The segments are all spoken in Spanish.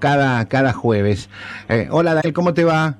cada, cada jueves. Eh, hola Daniel, ¿cómo te va?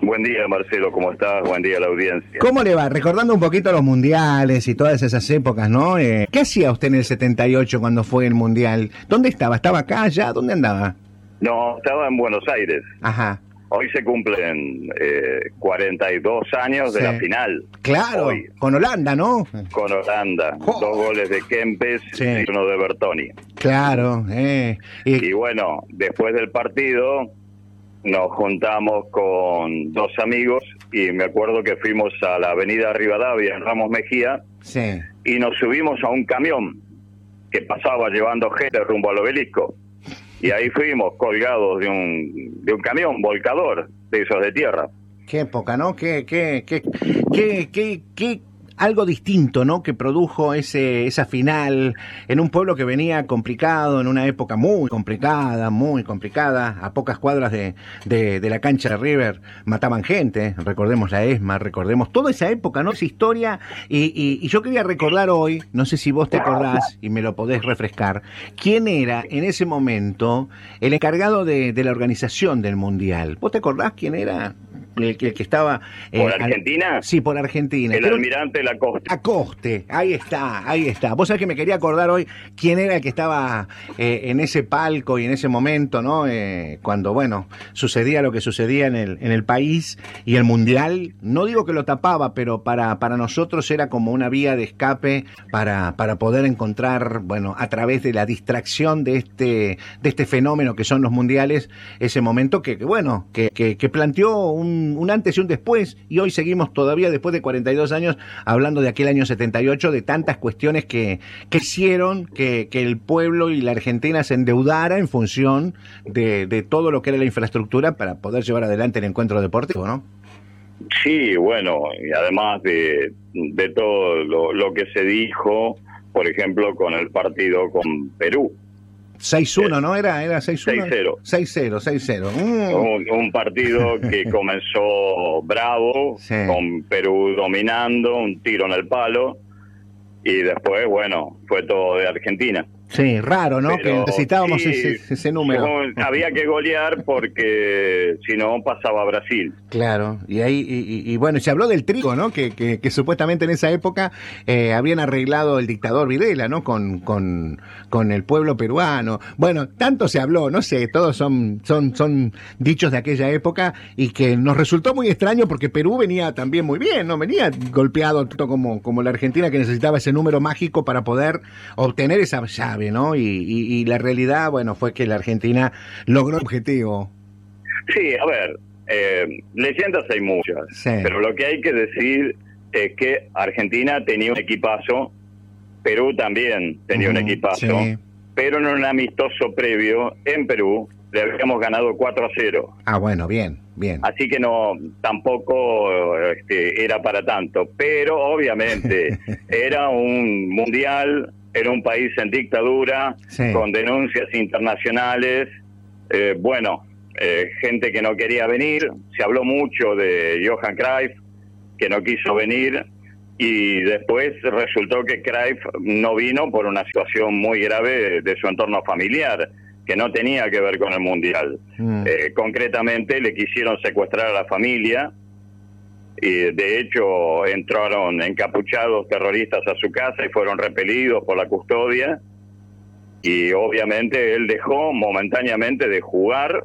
Buen día, Marcelo, ¿cómo estás? Buen día a la audiencia. ¿Cómo le va? Recordando un poquito los mundiales y todas esas épocas, ¿no? Eh, ¿Qué hacía usted en el 78 cuando fue el mundial? ¿Dónde estaba? ¿Estaba acá, allá? ¿Dónde andaba? No, estaba en Buenos Aires. Ajá. Hoy se cumplen eh, 42 años de la final. Claro, Hoy, con Holanda, ¿no? con Holanda. Dos goles de Kempes Sí. y uno de Bertoni. Claro, eh. Y, Y bueno, después del partido nos juntamos con dos amigos y me acuerdo que fuimos a la avenida Rivadavia en Ramos Mejía sí. y nos subimos a un camión que pasaba llevando gente rumbo al obelisco. Y ahí fuimos colgados de un, de un camión volcador de esos de tierra. Qué época, ¿no? Qué, qué, qué, qué, qué, qué- algo distinto, ¿no? Que produjo ese, esa final en un pueblo que venía complicado, en una época muy complicada, muy complicada, a pocas cuadras de, de, la cancha de River, mataban gente, recordemos la ESMA, recordemos toda esa época, ¿no? Esa historia, y, y, y yo quería recordar hoy, no sé si vos te acordás y me lo podés refrescar, quién era en ese momento el encargado de, de la organización del Mundial. ¿Vos te acordás quién era? El, que- estaba... eh, ¿Por al- Argentina? Sí, por Argentina. El Creo- almirante Lacoste. Acoste, ahí está, ahí está. Vos sabés que me quería acordar hoy quién era el que estaba eh, en ese palco y en ese momento, ¿no? Eh, cuando, bueno, sucedía lo que sucedía en el, en el país y el mundial. No digo que lo tapaba, pero para, para nosotros era como una vía de escape para, para poder encontrar, bueno, a través de la distracción de este, de este fenómeno que son los mundiales, ese momento que, que, bueno, que, que, que planteó un, un antes y un después. Y hoy seguimos todavía, después de 42 años, hablando de aquel año 78, de tantas cuestiones que, que hicieron que, el pueblo y la Argentina se endeudara en función de, de todo lo que era la infraestructura para poder llevar adelante el encuentro deportivo, ¿no? Sí, bueno, y además de, de todo lo que se dijo, por ejemplo, con el partido con Perú. 6-1, ¿no? Era, era 6-1. 6-0. 6-0, 6-0. Mm. Un, un partido que comenzó bravo, Sí. con Perú dominando, un tiro en el palo, y después, bueno, fue todo de Argentina. Sí, raro, ¿no? Pero que necesitábamos sí, ese, ese número. no, había que golear porque si no pasaba a Brasil. Claro, y ahí, y, y- y bueno, se habló del trigo, ¿no? Que, que, que supuestamente en esa época eh, habían arreglado el dictador Videla, ¿no? Con, con, con el pueblo peruano. Bueno, tanto se habló, no sé, todos son, son, son dichos de aquella época y que nos resultó muy extraño porque Perú venía también muy bien, ¿no? Venía golpeado tanto como, como la Argentina que necesitaba ese número mágico para poder obtener esa ¿no? Y, y, y la realidad, bueno, fue que la Argentina logró el objetivo. Sí, a ver, eh, leyendas hay muchas, Sí. pero lo que hay que decir es que Argentina tenía un equipazo, Perú también tenía un equipazo, sí. pero en un amistoso previo en Perú le habíamos ganado 4 a 0. Ah, bueno, bien, bien. Así que no, tampoco este, era para tanto. Pero obviamente era un mundial, era un país en dictadura, Sí. con denuncias internacionales. Eh, bueno, eh, gente que no quería venir. Se habló mucho de Johan Cruyff, que no quiso venir. Y después resultó que Cruyff no vino por una situación muy grave de su entorno familiar, que no tenía que ver con el mundial. Mm. Eh, concretamente le quisieron secuestrar a la familia y de hecho entraron encapuchados terroristas a su casa y fueron repelidos por la custodia y obviamente él dejó momentáneamente de jugar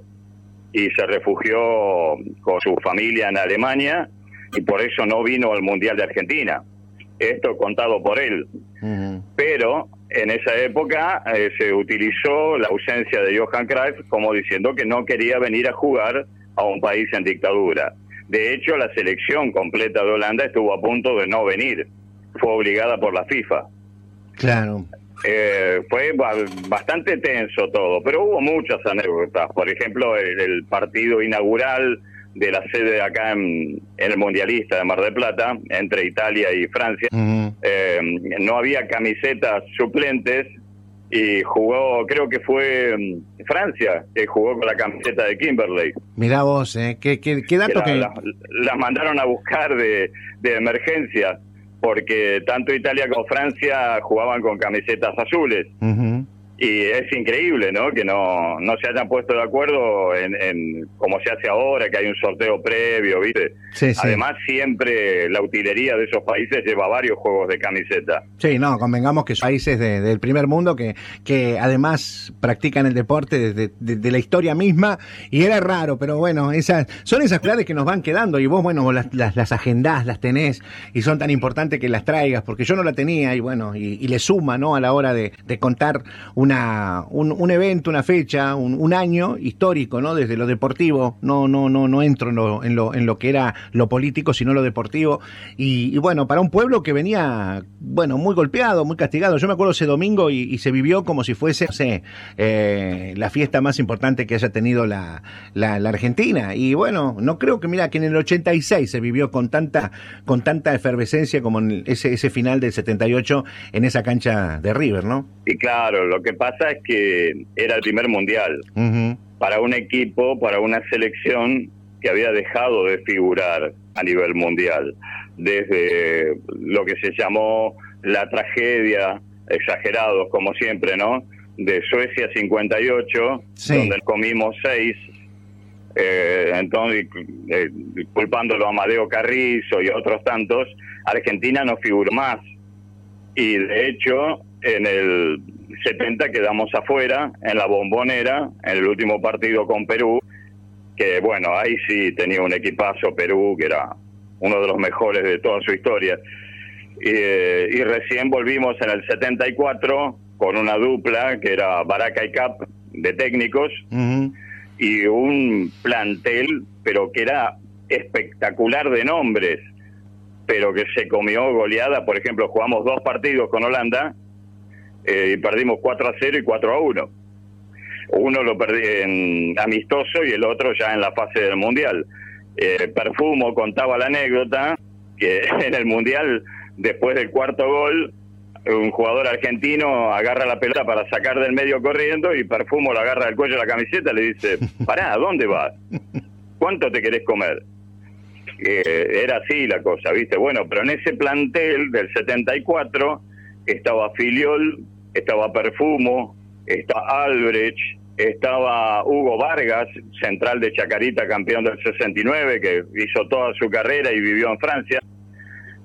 y se refugió con su familia en Alemania y por eso no vino al Mundial de Argentina. Esto contado por él pero en esa época eh, se utilizó la ausencia de Johan Cruyff como diciendo que no quería venir a jugar a un país en dictadura. De hecho, la selección completa de Holanda estuvo a punto de no venir. Fue obligada por la FIFA. Claro. Eh, fue ba- bastante tenso todo, pero hubo muchas anécdotas. Por ejemplo, el, el partido inaugural de la sede acá en, en el Mundialista de Mar del Plata, entre Italia y Francia. Eh, no había camisetas suplentes y jugó, creo que fue mm, Francia, que jugó con la camiseta de Kimberley. Mirá vos, ¿eh? ¿Qué, qué, qué que dato la- que... la- las mandaron a buscar de, de emergencia, porque tanto Italia como Francia jugaban con camisetas azules. Ujú. Y es increíble, ¿no? Que no, no se hayan puesto de acuerdo en, en como se hace ahora, que hay un sorteo previo, ¿viste? Sí, sí. Además, siempre la utilería de esos países lleva varios juegos de camiseta. Sí, no, convengamos que son países de- del primer mundo que, que además practican el deporte desde de, de la historia misma y era raro, pero bueno, esas son esas claves que nos van quedando y vos, bueno, vos las, las, las agendás, las tenés y son tan importantes que las traigas, porque yo no la tenía y bueno, y, y le suma, ¿no? A la hora de, de contar una, un, evento, una fecha, un, año histórico, ¿no? Desde lo deportivo, no, no, no, no entro en lo, en lo, en lo que era lo político, sino lo deportivo. Y, bueno, para un pueblo que venía, bueno, muy golpeado, muy castigado. Yo me acuerdo ese domingo y, se vivió como si fuese, eh, la fiesta más importante que haya tenido la, la, la Argentina. Y bueno, no creo que, mira, que en el 86 se vivió con tanta, con tanta efervescencia como en ese, ese final del 78 en esa cancha de River, ¿no? Y claro, lo que pasa es que era el primer mundial para un equipo, para una selección que había dejado de figurar a nivel mundial, desde lo que se llamó la tragedia, exagerados como siempre, ¿no? De Suecia 58, Sí. donde comimos seis, eh, entonces eh, culpándolo a Amadeo Carrizo y a otros tantos, Argentina no figuró más. Y de hecho, en el 70 quedamos afuera, en la bombonera, en el último partido con Perú, que bueno, ahí sí tenía un equipazo Perú, que era uno de los mejores de toda su historia. Y, eh, y recién volvimos en el 74 con una dupla que era Baraca y Cap de técnicos y un plantel, pero que era espectacular de nombres, pero que se comió goleada. Por ejemplo, jugamos dos partidos con Holanda eh, y perdimos 4 a 0 y 4 a 1. Uno lo perdí en amistoso y el otro ya en la fase del Mundial. Eh, Perfumo contaba la anécdota que en el Mundial, después del cuarto gol, un jugador argentino agarra la pelota para sacar del medio corriendo y Perfumo la agarra del cuello de la camiseta y le dice, pará, ¿a dónde vas? ¿Cuánto te querés comer? Eh, era así la cosa, ¿viste? Bueno, pero en ese plantel del 74 estaba Filiol, estaba Perfumo, estaba Albrecht, estaba Hugo Vargas, central de Chacarita, campeón del 69, que hizo toda su carrera y vivió en Francia.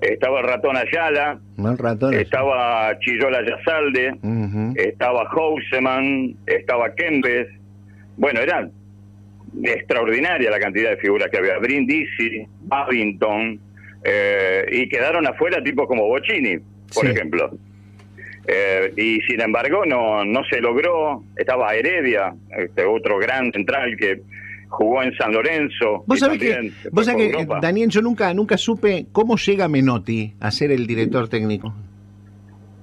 Estaba Ratón Ayala, ratón. estaba Chillola Yazalde, estaba Houseman, estaba Kempes. Bueno, era extraordinaria la cantidad de figuras que había. Brindisi, Babington, eh, y quedaron afuera tipos como Bocini, por Sí. ejemplo. Eh, y sin embargo no, no se logró. Estaba Heredia, este otro gran central que jugó en San Lorenzo. Vos sabés que, vos sabés que. Daniel, yo nunca, nunca supe cómo llega Menotti a ser el director técnico.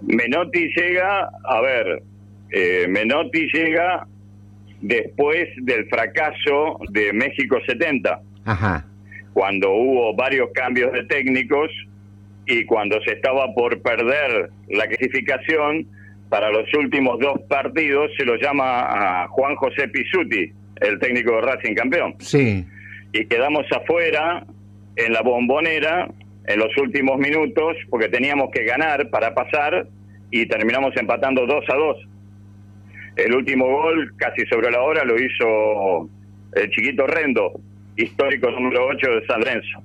Menotti llega, a ver, eh, Menotti llega después del fracaso de México 70, Ajá. cuando hubo varios cambios de técnicos y cuando se estaba por perder la clasificación, para los últimos dos partidos se lo llama a Juan José Pisuti, el técnico de Racing campeón Sí. y quedamos afuera en la bombonera en los últimos minutos porque teníamos que ganar para pasar y terminamos empatando 2 a 2. El último gol, casi sobre la hora, lo hizo el chiquito Rendo, histórico número 8 de San Lorenzo.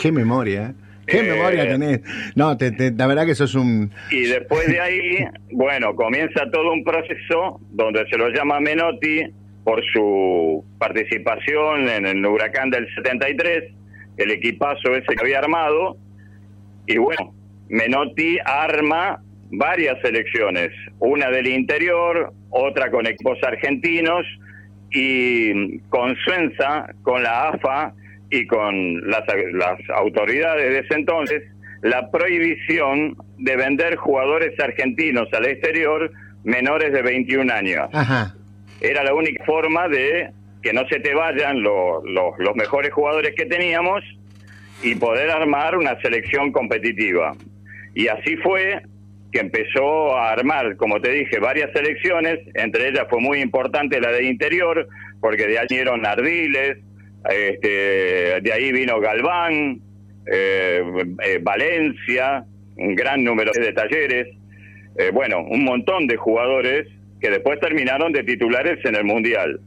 Qué memoria, ¿eh? Qué Eh, memoria tenés. No, te, te- la verdad que sos un... Y después de ahí, bueno, comienza todo un proceso donde se lo llama Menotti por su participación en el huracán del 73, el equipazo ese que había armado. Y bueno, Menotti arma varias selecciones, una del interior, otra con equipos argentinos y consensa con la AFA y con las, las autoridades de ese entonces la prohibición de vender jugadores argentinos al exterior menores de 21 años. Ajá. Era la única forma de que no se te vayan lo- lo- los mejores jugadores que teníamos y poder armar una selección competitiva. Y así fue que empezó a armar, como te dije, varias selecciones, entre ellas fue muy importante la de interior, porque de ahí vinieron Ardiles, este, de ahí vino Galván, eh, eh, Valencia, un gran número de talleres, eh, bueno, un montón de jugadores que después terminaron de titulares en el Mundial.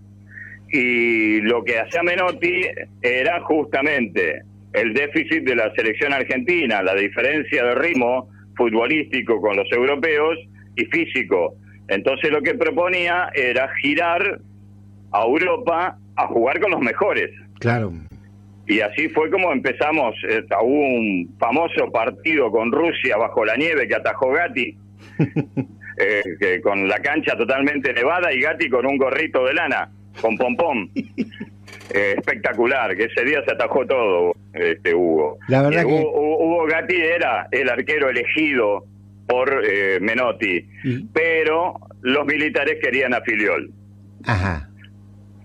Y lo que hacía Menotti era justamente el déficit de la selección argentina, la diferencia de ritmo futbolístico con los europeos y físico. Entonces lo que proponía era girar a Europa a jugar con los mejores. Claro. Y así fue como empezamos. Eh, hubo un famoso partido con Rusia bajo la nieve que atajó Gatti, eh, que con la cancha totalmente nevada y Gatti con un gorrito de lana, con pompón. Eh, espectacular, que ese día se atajó todo, este Hugo. La verdad Eh, que- Hugo, Hugo Gatti era el arquero elegido por eh, Menotti, Y- pero los militares querían a Filiol. Ajá.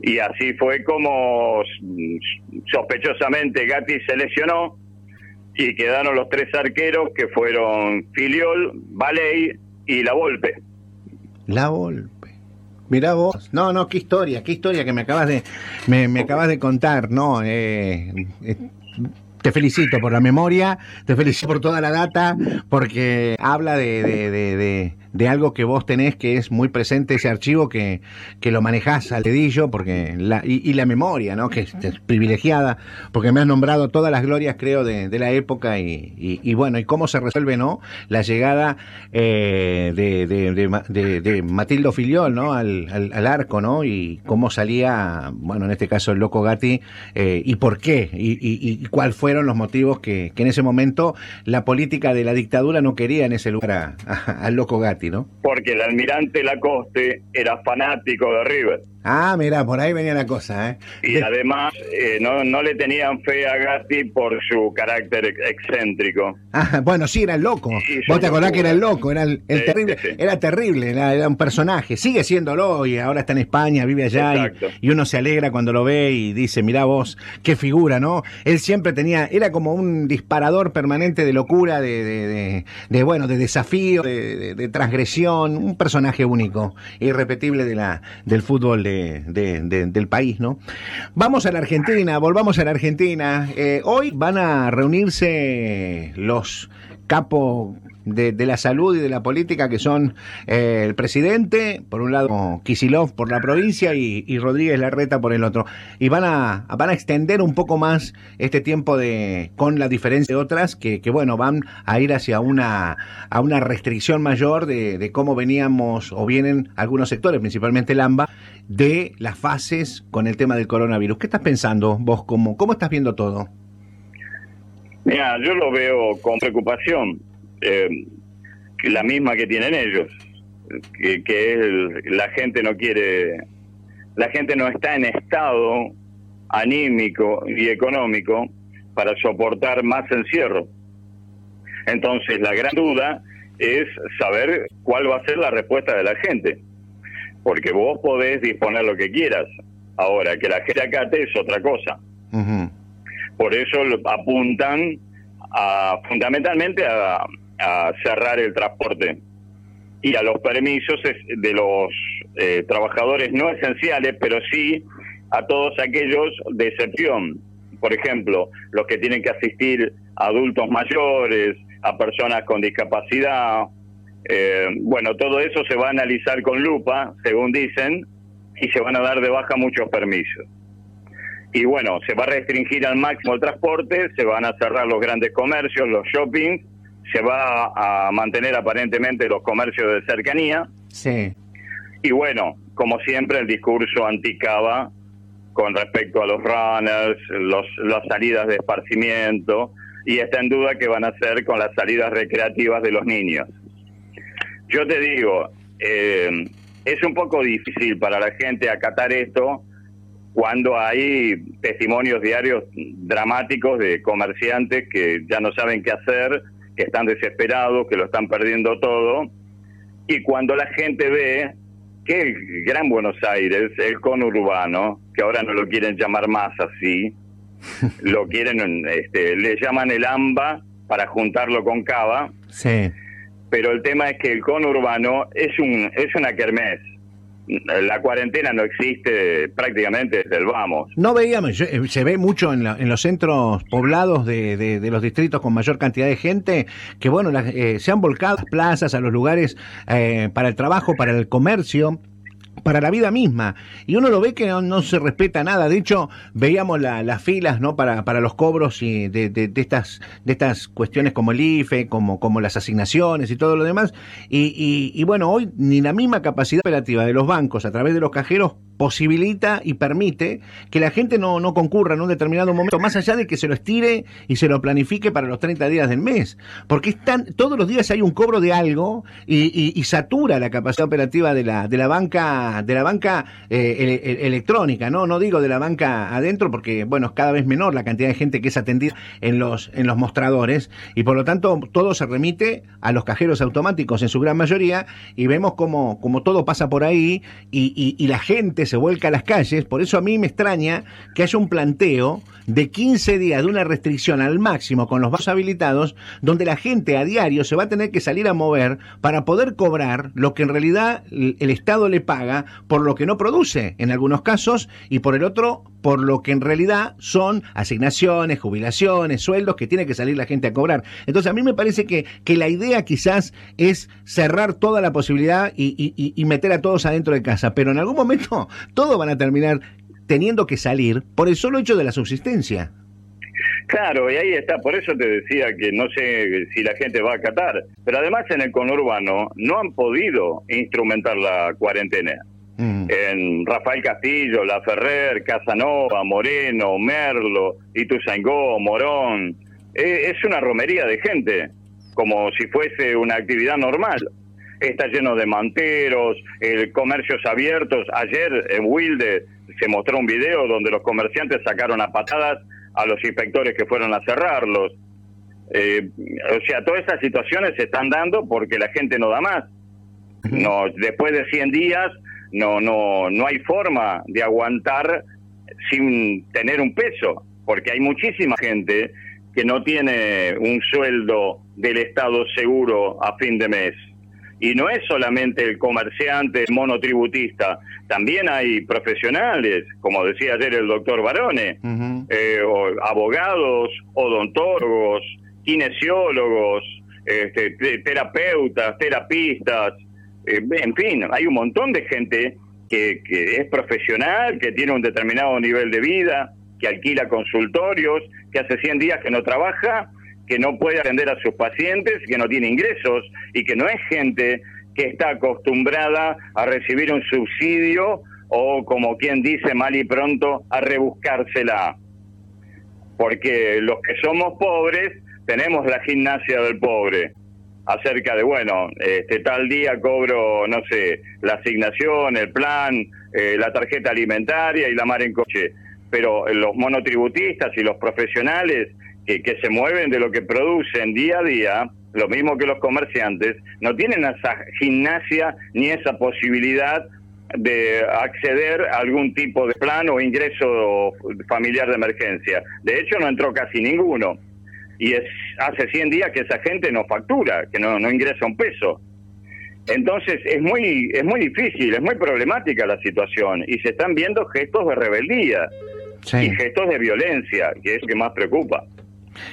Y así fue como mm, sospechosamente Gatti se lesionó y quedaron los tres arqueros que fueron Filiol, Valey y La Volpe. La Volpe. Mirá vos. No, no, qué historia, qué historia que me acabas de, me, acabas de contar, ¿no? Eh, eh, te felicito por la memoria, te felicito por toda la data, porque habla de- de algo que vos tenés que es muy presente, ese archivo que, que lo manejás al dedillo, porque la, y, y la memoria, ¿no? Que es, es privilegiada, porque me has nombrado todas las glorias, creo, de, de la época y, y, y bueno, y cómo se resuelve, ¿no? La llegada eh, de, de, de, Ma- de- de Matildo Filiol, ¿no? Al, al, al arco, ¿no? Y cómo salía, bueno, en este caso el Loco Gatti, eh, y por qué, y, cuáles fueron los motivos que, que en ese momento la política de la dictadura no quería en ese lugar al Loco Gatti, Porque el almirante Lacoste era fanático de River. Ah, mira, por ahí venía la cosa, ¿eh? Y De- además eh, no, no le tenían fe a Gatti por su carácter ex- excéntrico. Ah, bueno, sí, era el loco. Sí, Vos te acordás que era el loco, era el, el Sí, terrible, sí, era terrible, era, era un personaje. Sigue siéndolo y ahora está en España, vive allá y, uno se alegra cuando lo ve y dice, mirá vos, qué figura, ¿no? Él siempre tenía, era como un disparador permanente de locura, de, de, de- de, bueno, de desafío, de, de- de transgresión, un personaje único, irrepetible de la, del fútbol de, de- de- del país, ¿no? Vamos a la Argentina, volvamos a la Argentina. Eh, hoy van a reunirse los capos de, la salud y de la política, que son eh, el presidente, por un lado Kisilov por la provincia y, y Rodríguez Larreta por el otro. Y van a, van a extender un poco más este tiempo de con la diferencia de otras, que, que bueno, van a ir hacia una, a una restricción mayor de, de cómo veníamos o vienen algunos sectores, principalmente el AMBA, de las fases con el tema del coronavirus. ¿Qué estás pensando vos? ¿Cómo, cómo estás viendo todo? Mira, yo lo veo con preocupación, eh, la misma que tienen ellos, que, que es el- la gente no quiere, la gente no está en estado anímico y económico para soportar más encierro. Entonces, la gran duda es saber cuál va a ser la respuesta de la gente, porque vos podés disponer lo que quieras. Ahora, que la gente acate es otra cosa. Por eso apuntan a, fundamentalmente a, a cerrar el transporte y a los permisos de los eh, trabajadores no esenciales, pero sí a todos aquellos de excepción. Por ejemplo, los que tienen que asistir a adultos mayores, a personas con discapacidad. Eh, bueno, todo eso se va a analizar con lupa, según dicen, y se van a dar de baja muchos permisos. Y bueno, se va a restringir al máximo el transporte, se van a cerrar los grandes comercios, los shoppings, se va a mantener aparentemente los comercios de cercanía. Sí. Y bueno, como siempre, el discurso anticaba con respecto a los runners, los, las salidas de esparcimiento, y está en duda qué van a hacer con las salidas recreativas de los niños. Yo te digo, eh, es un poco difícil para la gente acatar esto cuando hay testimonios diarios dramáticos de comerciantes que ya no saben qué hacer, que están desesperados, que lo están perdiendo todo, y cuando la gente ve que el Gran Buenos Aires, el conurbano, que ahora no lo quieren llamar más así, lo quieren, este, le llaman el AMBA para juntarlo con Cava, Sí. pero el tema es que el conurbano es un es una kermés. La cuarentena no existe prácticamente desde el vamos. No veíamos, eh, se ve mucho en, los centros poblados de, los distritos con mayor cantidad de gente, que bueno, eh, se han volcado las plazas, a los lugares eh, para el trabajo, para el comercio, para la vida misma. Y uno lo ve que no, se respeta nada. De hecho, veíamos las filas ¿no? para, para los cobros y de, de, estas, de estas cuestiones como el IFE, como, como las asignaciones y todo lo demás. Y, y bueno, hoy ni la misma capacidad operativa de los bancos a través de los cajeros posibilita y permite que la gente no, no concurra en un determinado momento, más allá de que se lo estire y se lo planifique para los 30 días del mes. Porque están, todos los días hay un cobro de algo y, y, satura la capacidad operativa de la, de la banca, de la banca eh, electrónica, ¿no? No digo de la banca adentro, porque bueno, es cada vez menor la cantidad de gente que es atendida en los, en los mostradores, y por lo tanto todo se remite a los cajeros automáticos en su gran mayoría, y vemos como, como todo pasa por ahí, y, y, la gente se vuelca a las calles, por eso a mí me extraña que haya un planteo de 15 días de una restricción al máximo con los vasos habilitados, donde la gente a diario se va a tener que salir a mover para poder cobrar lo que en realidad el Estado le paga por lo que no produce, en algunos casos, y por el otro, por lo que en realidad son asignaciones, jubilaciones, sueldos que tiene que salir la gente a cobrar. Entonces a mí me parece que, que la idea quizás es cerrar toda la posibilidad y, y meter a todos adentro de casa, pero en algún momento todos van a terminar teniendo que salir por el solo hecho de la subsistencia. Claro, y ahí está, por eso te decía que no sé si la gente va a acatar, pero además en el conurbano no han podido instrumentar la cuarentena. Mm. En Rafael Castillo, La Ferrer, Casanova, Moreno, Merlo, Ituzaingó, Morón, e, es una romería de gente, como si fuese una actividad normal está lleno de manteros, el comercios abiertos. Ayer en Wilde se mostró un video donde los comerciantes sacaron a patadas a los inspectores que fueron a cerrarlos. Eh, o sea, todas esas situaciones se están dando porque la gente no da más. No, después de 100 días no, no, no hay forma de aguantar sin tener un peso, porque hay muchísima gente que no tiene un sueldo del Estado seguro a fin de mes. Y no es solamente el comerciante monotributista, también hay profesionales, como decía ayer el doctor Barone, eh, abogados, odontólogos, kinesiólogos, este, terapeutas, terapistas, eh, en fin, hay un montón de gente que, que es profesional, que tiene un determinado nivel de vida, que alquila consultorios, que hace 100 días que no trabaja que no puede atender a sus pacientes, que no tiene ingresos y que no es gente que está acostumbrada a recibir un subsidio o, como quien dice mal y pronto, a rebuscársela. Porque los que somos pobres tenemos la gimnasia del pobre acerca de, bueno, este tal día cobro, no sé, la asignación, el plan, eh, la tarjeta alimentaria y la mar en coche. Pero los monotributistas y los profesionales que, se mueven de lo que producen día a día, lo mismo que los comerciantes, no tienen esa gimnasia ni esa posibilidad de acceder a algún tipo de plan o ingreso familiar de emergencia. De hecho, no entró casi ninguno. Y es hace 100 días que esa gente no factura, que no, no ingresa un peso. Entonces es muy es muy difícil, es muy problemática la situación y se están viendo gestos de rebeldía y gestos de violencia, que es lo que más preocupa.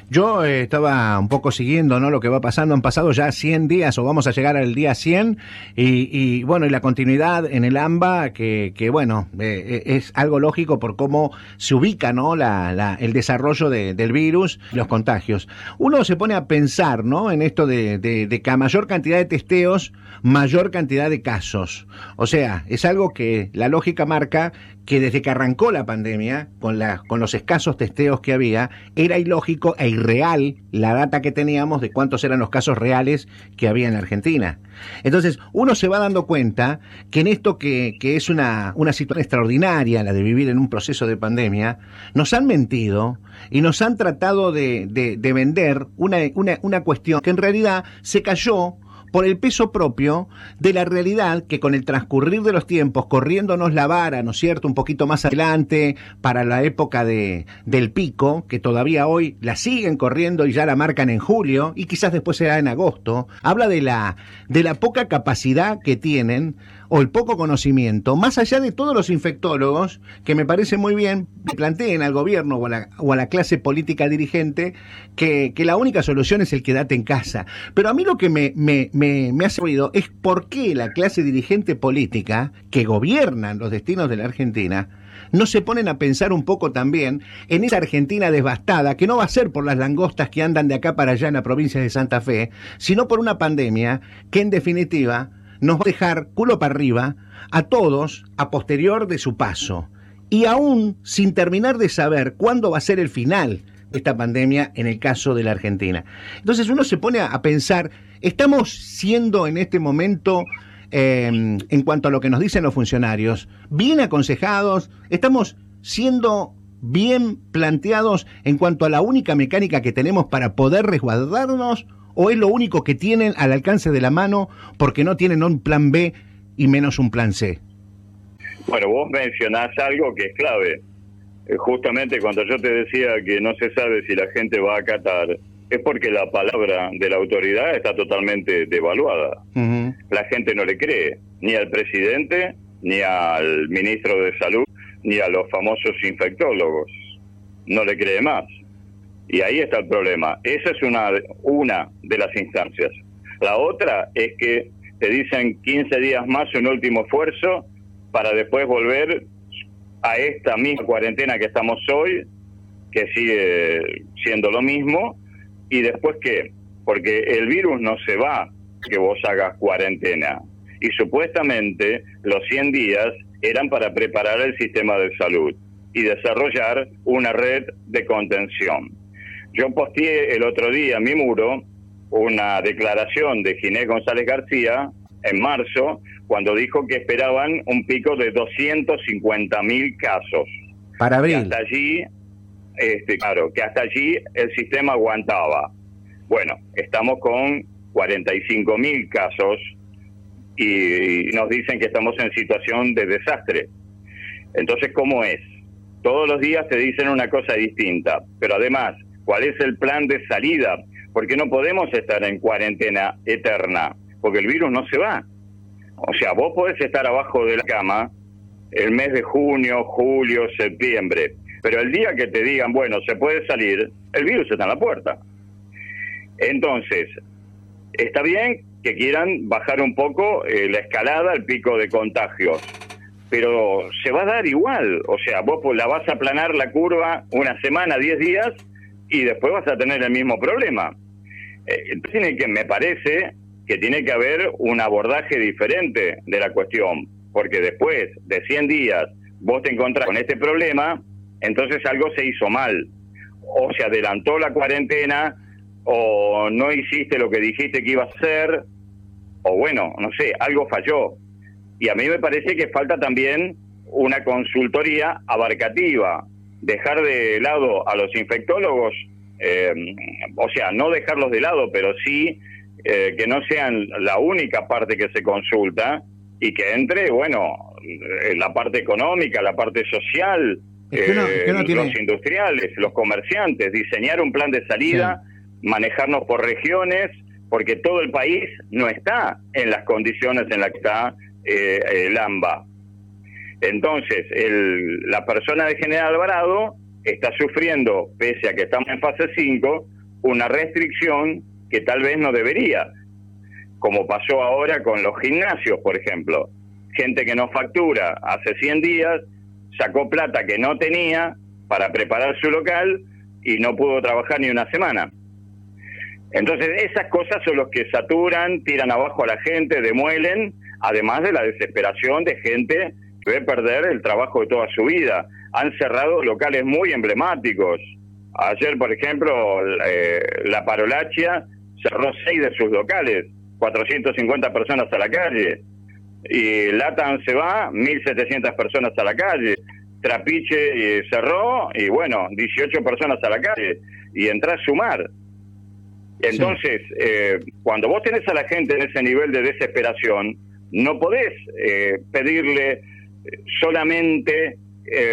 Yo eh, estaba un poco siguiendo ¿no? lo que va pasando. Han pasado ya 100 días o vamos a llegar al día 100 y, bueno, y la continuidad en el AMBA, que, que bueno, eh, eh, es algo lógico por cómo se ubica ¿no? la, el desarrollo del virus y los contagios. Uno se pone a pensar ¿no? en esto de, de que a mayor cantidad de testeos, mayor cantidad de casos. O sea, es algo que la lógica marca que desde que arrancó la pandemia, con, con los escasos testeos que había, era ilógico e irreal la data que teníamos de cuántos eran los casos reales que había en Argentina. Entonces, uno se va dando cuenta que en esto que, es una, situación extraordinaria, la de vivir en un proceso de pandemia, nos han mentido y nos han tratado de, de, de vender una cuestión que en realidad se cayó por el peso propio de la realidad que con el transcurrir de los tiempos, corriéndonos la vara, ¿no es cierto?, un poquito más adelante para la época de, del pico, que todavía hoy la siguen corriendo y ya la marcan en julio, y quizás después será en agosto, habla de la, de la poca capacidad que tienen o el poco conocimiento, más allá de todos los infectólogos, que me parece muy bien, planteen al gobierno o a la, clase política dirigente que, que, la única solución es el quedate en casa. Pero a mí lo que me, me, me, me hace ruido es por qué la clase dirigente política que gobiernan los destinos de la Argentina no se ponen a pensar un poco también en esa Argentina devastada, que no va a ser por las langostas que andan de acá para allá en la provincia de Santa Fe, sino por una pandemia que en definitiva nos va a dejar culo para arriba a todos a posterior de su paso. Y aún sin terminar de saber cuándo va a ser el final de esta pandemia en el caso de la Argentina. Entonces uno se pone a pensar, ¿estamos siendo en este momento eh, en cuanto a lo que nos dicen los funcionarios, bien aconsejados, estamos siendo bien planteados en cuanto a la única mecánica que tenemos para poder resguardarnos o es lo único que tienen al alcance de la mano porque no tienen un plan B y menos un plan C? Bueno, vos mencionás algo que es clave. Eh, justamente cuando yo te decía que no se sabe si la gente va a acatar es porque la palabra de la autoridad está totalmente devaluada. La gente no le cree, ni al presidente, ni al ministro de Salud, ni a los famosos infectólogos. No le cree más. Y ahí está el problema. Esa es una, una de las instancias. La otra es que te dicen 15 días más un último esfuerzo para después volver a esta misma cuarentena que estamos hoy, que sigue siendo lo mismo, ¿Y después qué? Porque el virus no se va que vos hagas cuarentena. Y supuestamente los 100 días eran para preparar el sistema de salud y desarrollar una red de contención. Yo posteé el otro día en mi muro una declaración de Ginés González García en marzo, cuando dijo que esperaban un pico de 250 mil casos. Para abril. hasta allí este, claro, que hasta allí el sistema aguantaba. Bueno, estamos con 45 mil casos y nos dicen que estamos en situación de desastre. Entonces, ¿cómo es? Todos los días te dicen una cosa distinta, pero además, ¿cuál es el plan de salida? Porque no podemos estar en cuarentena eterna, porque el virus no se va. O sea, vos podés estar abajo de la cama el mes de junio, julio, septiembre, pero el día que te digan, bueno, se puede salir, el virus está en la puerta. Entonces, está bien que quieran bajar un poco eh, la escalada, el pico de contagios, pero se va a dar igual. O sea, vos la vas a aplanar la curva una semana, diez días, y después vas a tener el mismo problema. Eh, tiene que, me parece que tiene que haber un abordaje diferente de la cuestión, porque después de 100 días vos te encontrás con este problema entonces algo se hizo mal. O se adelantó la cuarentena, o no hiciste lo que dijiste que ibas a hacer, o bueno, no sé, algo falló. Y a mí me parece que falta también una consultoría abarcativa, dejar de lado a los infectólogos, eh, o sea, no dejarlos de lado, pero sí eh, que no sean la única parte que se consulta y que entre, bueno, la parte económica, la parte social, eh, los industriales, los comerciantes, diseñar un plan de salida, manejarnos por regiones, porque todo el país no está en las condiciones en las que está eh, el AMBA. Entonces, la persona de General Alvarado está sufriendo, pese a que estamos en fase 5, una restricción que tal vez no debería, como pasó ahora con los gimnasios, por ejemplo. Gente que no factura hace 100 días sacó plata que no tenía para preparar su local y no pudo trabajar ni una semana. Entonces esas cosas son los que saturan, tiran abajo a la gente, demuelen, además de la desesperación de gente ve perder el trabajo de toda su vida. Han cerrado locales muy emblemáticos. Ayer, por ejemplo, eh, la Parolachia cerró seis de sus locales, 450 personas a la calle y Latam se va, 1.700 personas a la calle. Trapiche cerró y bueno, 18 personas a la calle. Y entra a sumar. Entonces, eh, cuando vos tenés a la gente en ese nivel de desesperación, no podés eh, pedirle eh, solamente,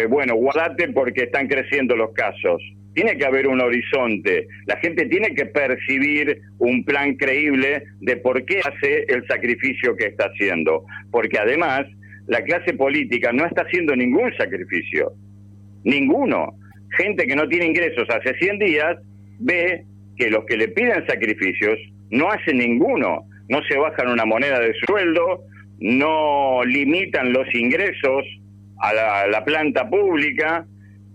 bueno, guardate porque están creciendo los casos. tiene que haber un horizonte, la gente tiene que percibir un plan creíble de por qué hace el sacrificio que está haciendo, porque además la clase política no está haciendo ningún sacrificio, ninguno. Gente que no tiene ingresos hace 100 días ve que los que le piden sacrificios no hacen ninguno, no se bajan una moneda de sueldo, no limitan los ingresos a la, planta pública,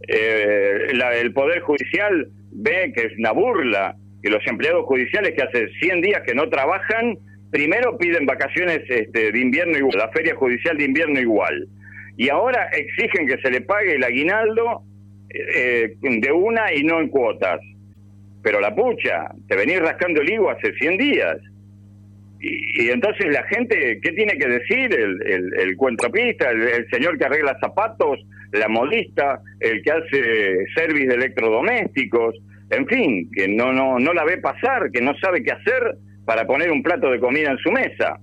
eh, el Poder Judicial ve que es una burla que los empleados judiciales que hace 100 días que no trabajan, primero piden vacaciones este, de invierno igual, la feria judicial de invierno igual, y ahora exigen que se le pague el aguinaldo eh, de una y no en cuotas. Pero la pucha, te venís rascando el higo hace 100 días. Y, entonces la gente, ¿qué tiene que decir? El, el, el cuentropista, el, señor que arregla zapatos, la modista, el que hace service de electrodomésticos, en fin, que no, no, no la ve pasar, que no sabe qué hacer para poner un plato de comida en su mesa.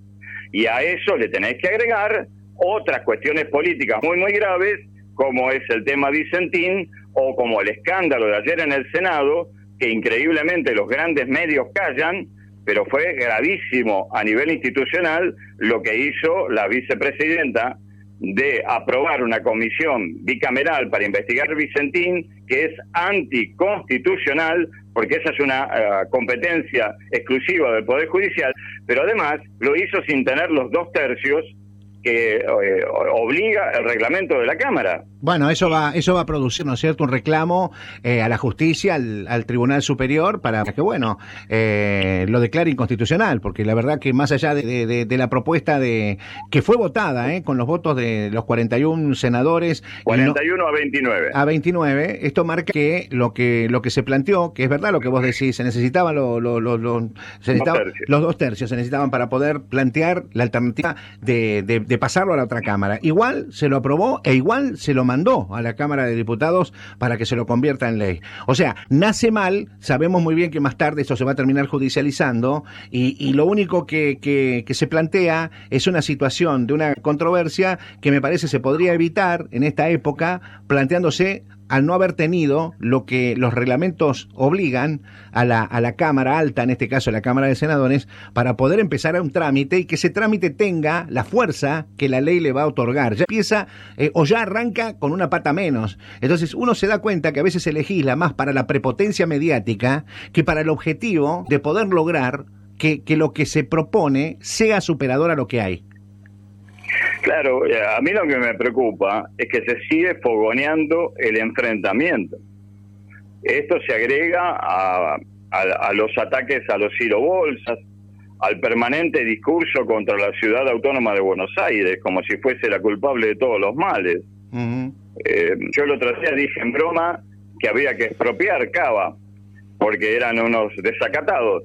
Y a eso le tenéis que agregar otras cuestiones políticas muy, muy graves, como es el tema Vicentín o como el escándalo de ayer en el Senado, que increíblemente los grandes medios callan, pero fue gravísimo a nivel institucional lo que hizo la vicepresidenta de aprobar una comisión bicameral para investigar Vicentín, que es anticonstitucional, porque esa es una eh, competencia exclusiva del Poder Judicial, pero además lo hizo sin tener los dos tercios que eh, obliga el reglamento de la Cámara. Bueno, eso va, eso va a producir, ¿no es cierto?, un reclamo eh, a la justicia, al, Tribunal Superior, para que, bueno, eh, lo declare inconstitucional, porque la verdad que más allá de, la propuesta de que fue votada, ¿eh? con los votos de los 41 senadores... 41 a 29. A 29, esto marca que lo que lo que se planteó, que es verdad lo que vos decís, se necesitaban lo, los dos tercios, se necesitaban para poder plantear la alternativa de, de pasarlo a la otra Cámara. Igual se lo aprobó e igual se lo mandó mandó a la Cámara de Diputados para que se lo convierta en ley. O sea, nace mal, sabemos muy bien que más tarde esto se va a terminar judicializando y, lo único que, que, se plantea es una situación de una controversia que me parece se podría evitar en esta época planteándose al no haber tenido lo que los reglamentos obligan a la, a la Cámara Alta, en este caso la Cámara de Senadores, para poder empezar a un trámite y que ese trámite tenga la fuerza que la ley le va a otorgar. Ya empieza eh, o ya arranca con una pata menos. Entonces uno se da cuenta que a veces se legisla más para la prepotencia mediática que para el objetivo de poder lograr que, que lo que se propone sea superador a lo que hay. Claro, eh, a mí lo que me preocupa es que se sigue fogoneando el enfrentamiento. Esto se agrega a, los ataques a los bolsas, al permanente discurso contra la ciudad autónoma de Buenos Aires, como si fuese la culpable de todos los males. Eh, yo el otro día dije en broma que había que expropiar Cava, porque eran unos desacatados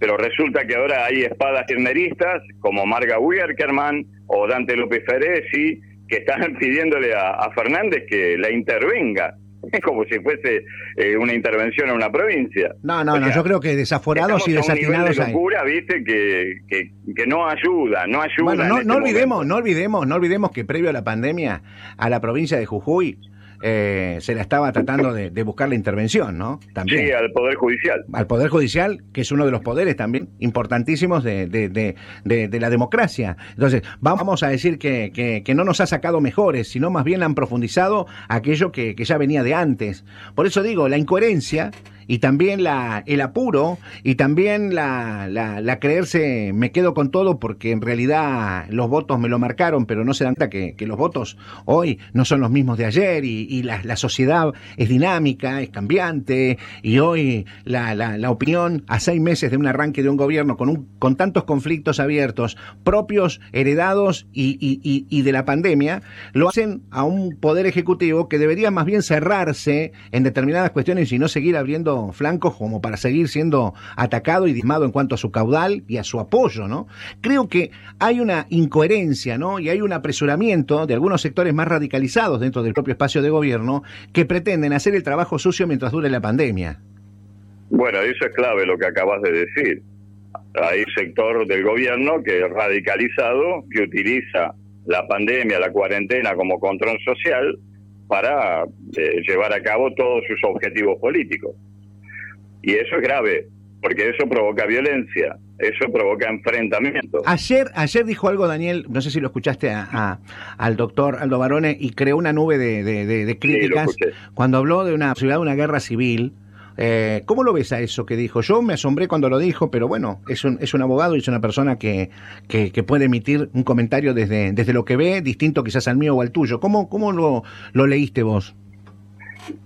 pero resulta que ahora hay espadas kirchneristas como Marga Wierkerman o Dante López Feresi que están pidiéndole a, Fernández que la intervenga. Es como si fuese eh, una intervención a una provincia. No, no, no, yo creo que desaforados y desatinados a un locura, viste, que, que, no ayuda, no ayuda. Bueno, no, no este olvidemos, no olvidemos, no olvidemos que previo a la pandemia a la provincia de Jujuy eh, se la estaba tratando de, buscar la intervención, ¿no? También. Sí, al Poder Judicial. Al Poder Judicial, que es uno de los poderes también importantísimos de, de, la democracia. Entonces, vamos a decir que, que, no nos ha sacado mejores, sino más bien han profundizado aquello que, que ya venía de antes. Por eso digo, la incoherencia y también la, el apuro y también la, la, creerse me quedo con todo porque en realidad los votos me lo marcaron, pero no se dan cuenta que, los votos hoy no son los mismos de ayer y, y la, la, sociedad es dinámica, es cambiante y hoy la, la, la, opinión a seis meses de un arranque de un gobierno con, un, con tantos conflictos abiertos propios, heredados y, y, y de la pandemia, lo hacen a un poder ejecutivo que debería más bien cerrarse en determinadas cuestiones y no seguir abriendo flancos como para seguir siendo atacado y dismado en cuanto a su caudal y a su apoyo, ¿no? Creo que hay una incoherencia, ¿no? Y hay un apresuramiento de algunos sectores más radicalizados dentro del propio espacio de gobierno que pretenden hacer el trabajo sucio mientras dure la pandemia. Bueno, eso es clave lo que acabas de decir. Hay sector del gobierno que es radicalizado, que utiliza la pandemia, la cuarentena como control social para eh, llevar a cabo todos sus objetivos políticos. Y eso es grave, porque eso provoca violencia, eso provoca enfrentamiento. Ayer, ayer dijo algo Daniel, no sé si lo escuchaste a, al doctor Aldo Barone, y creó una nube de, de, críticas cuando habló de una posibilidad de una guerra civil. Eh, ¿Cómo lo ves a eso que dijo? Yo me asombré cuando lo dijo, pero bueno, es un, es un abogado y es una persona que, que, puede emitir un comentario desde, desde lo que ve, distinto quizás al mío o al tuyo. ¿Cómo, cómo lo, lo leíste vos?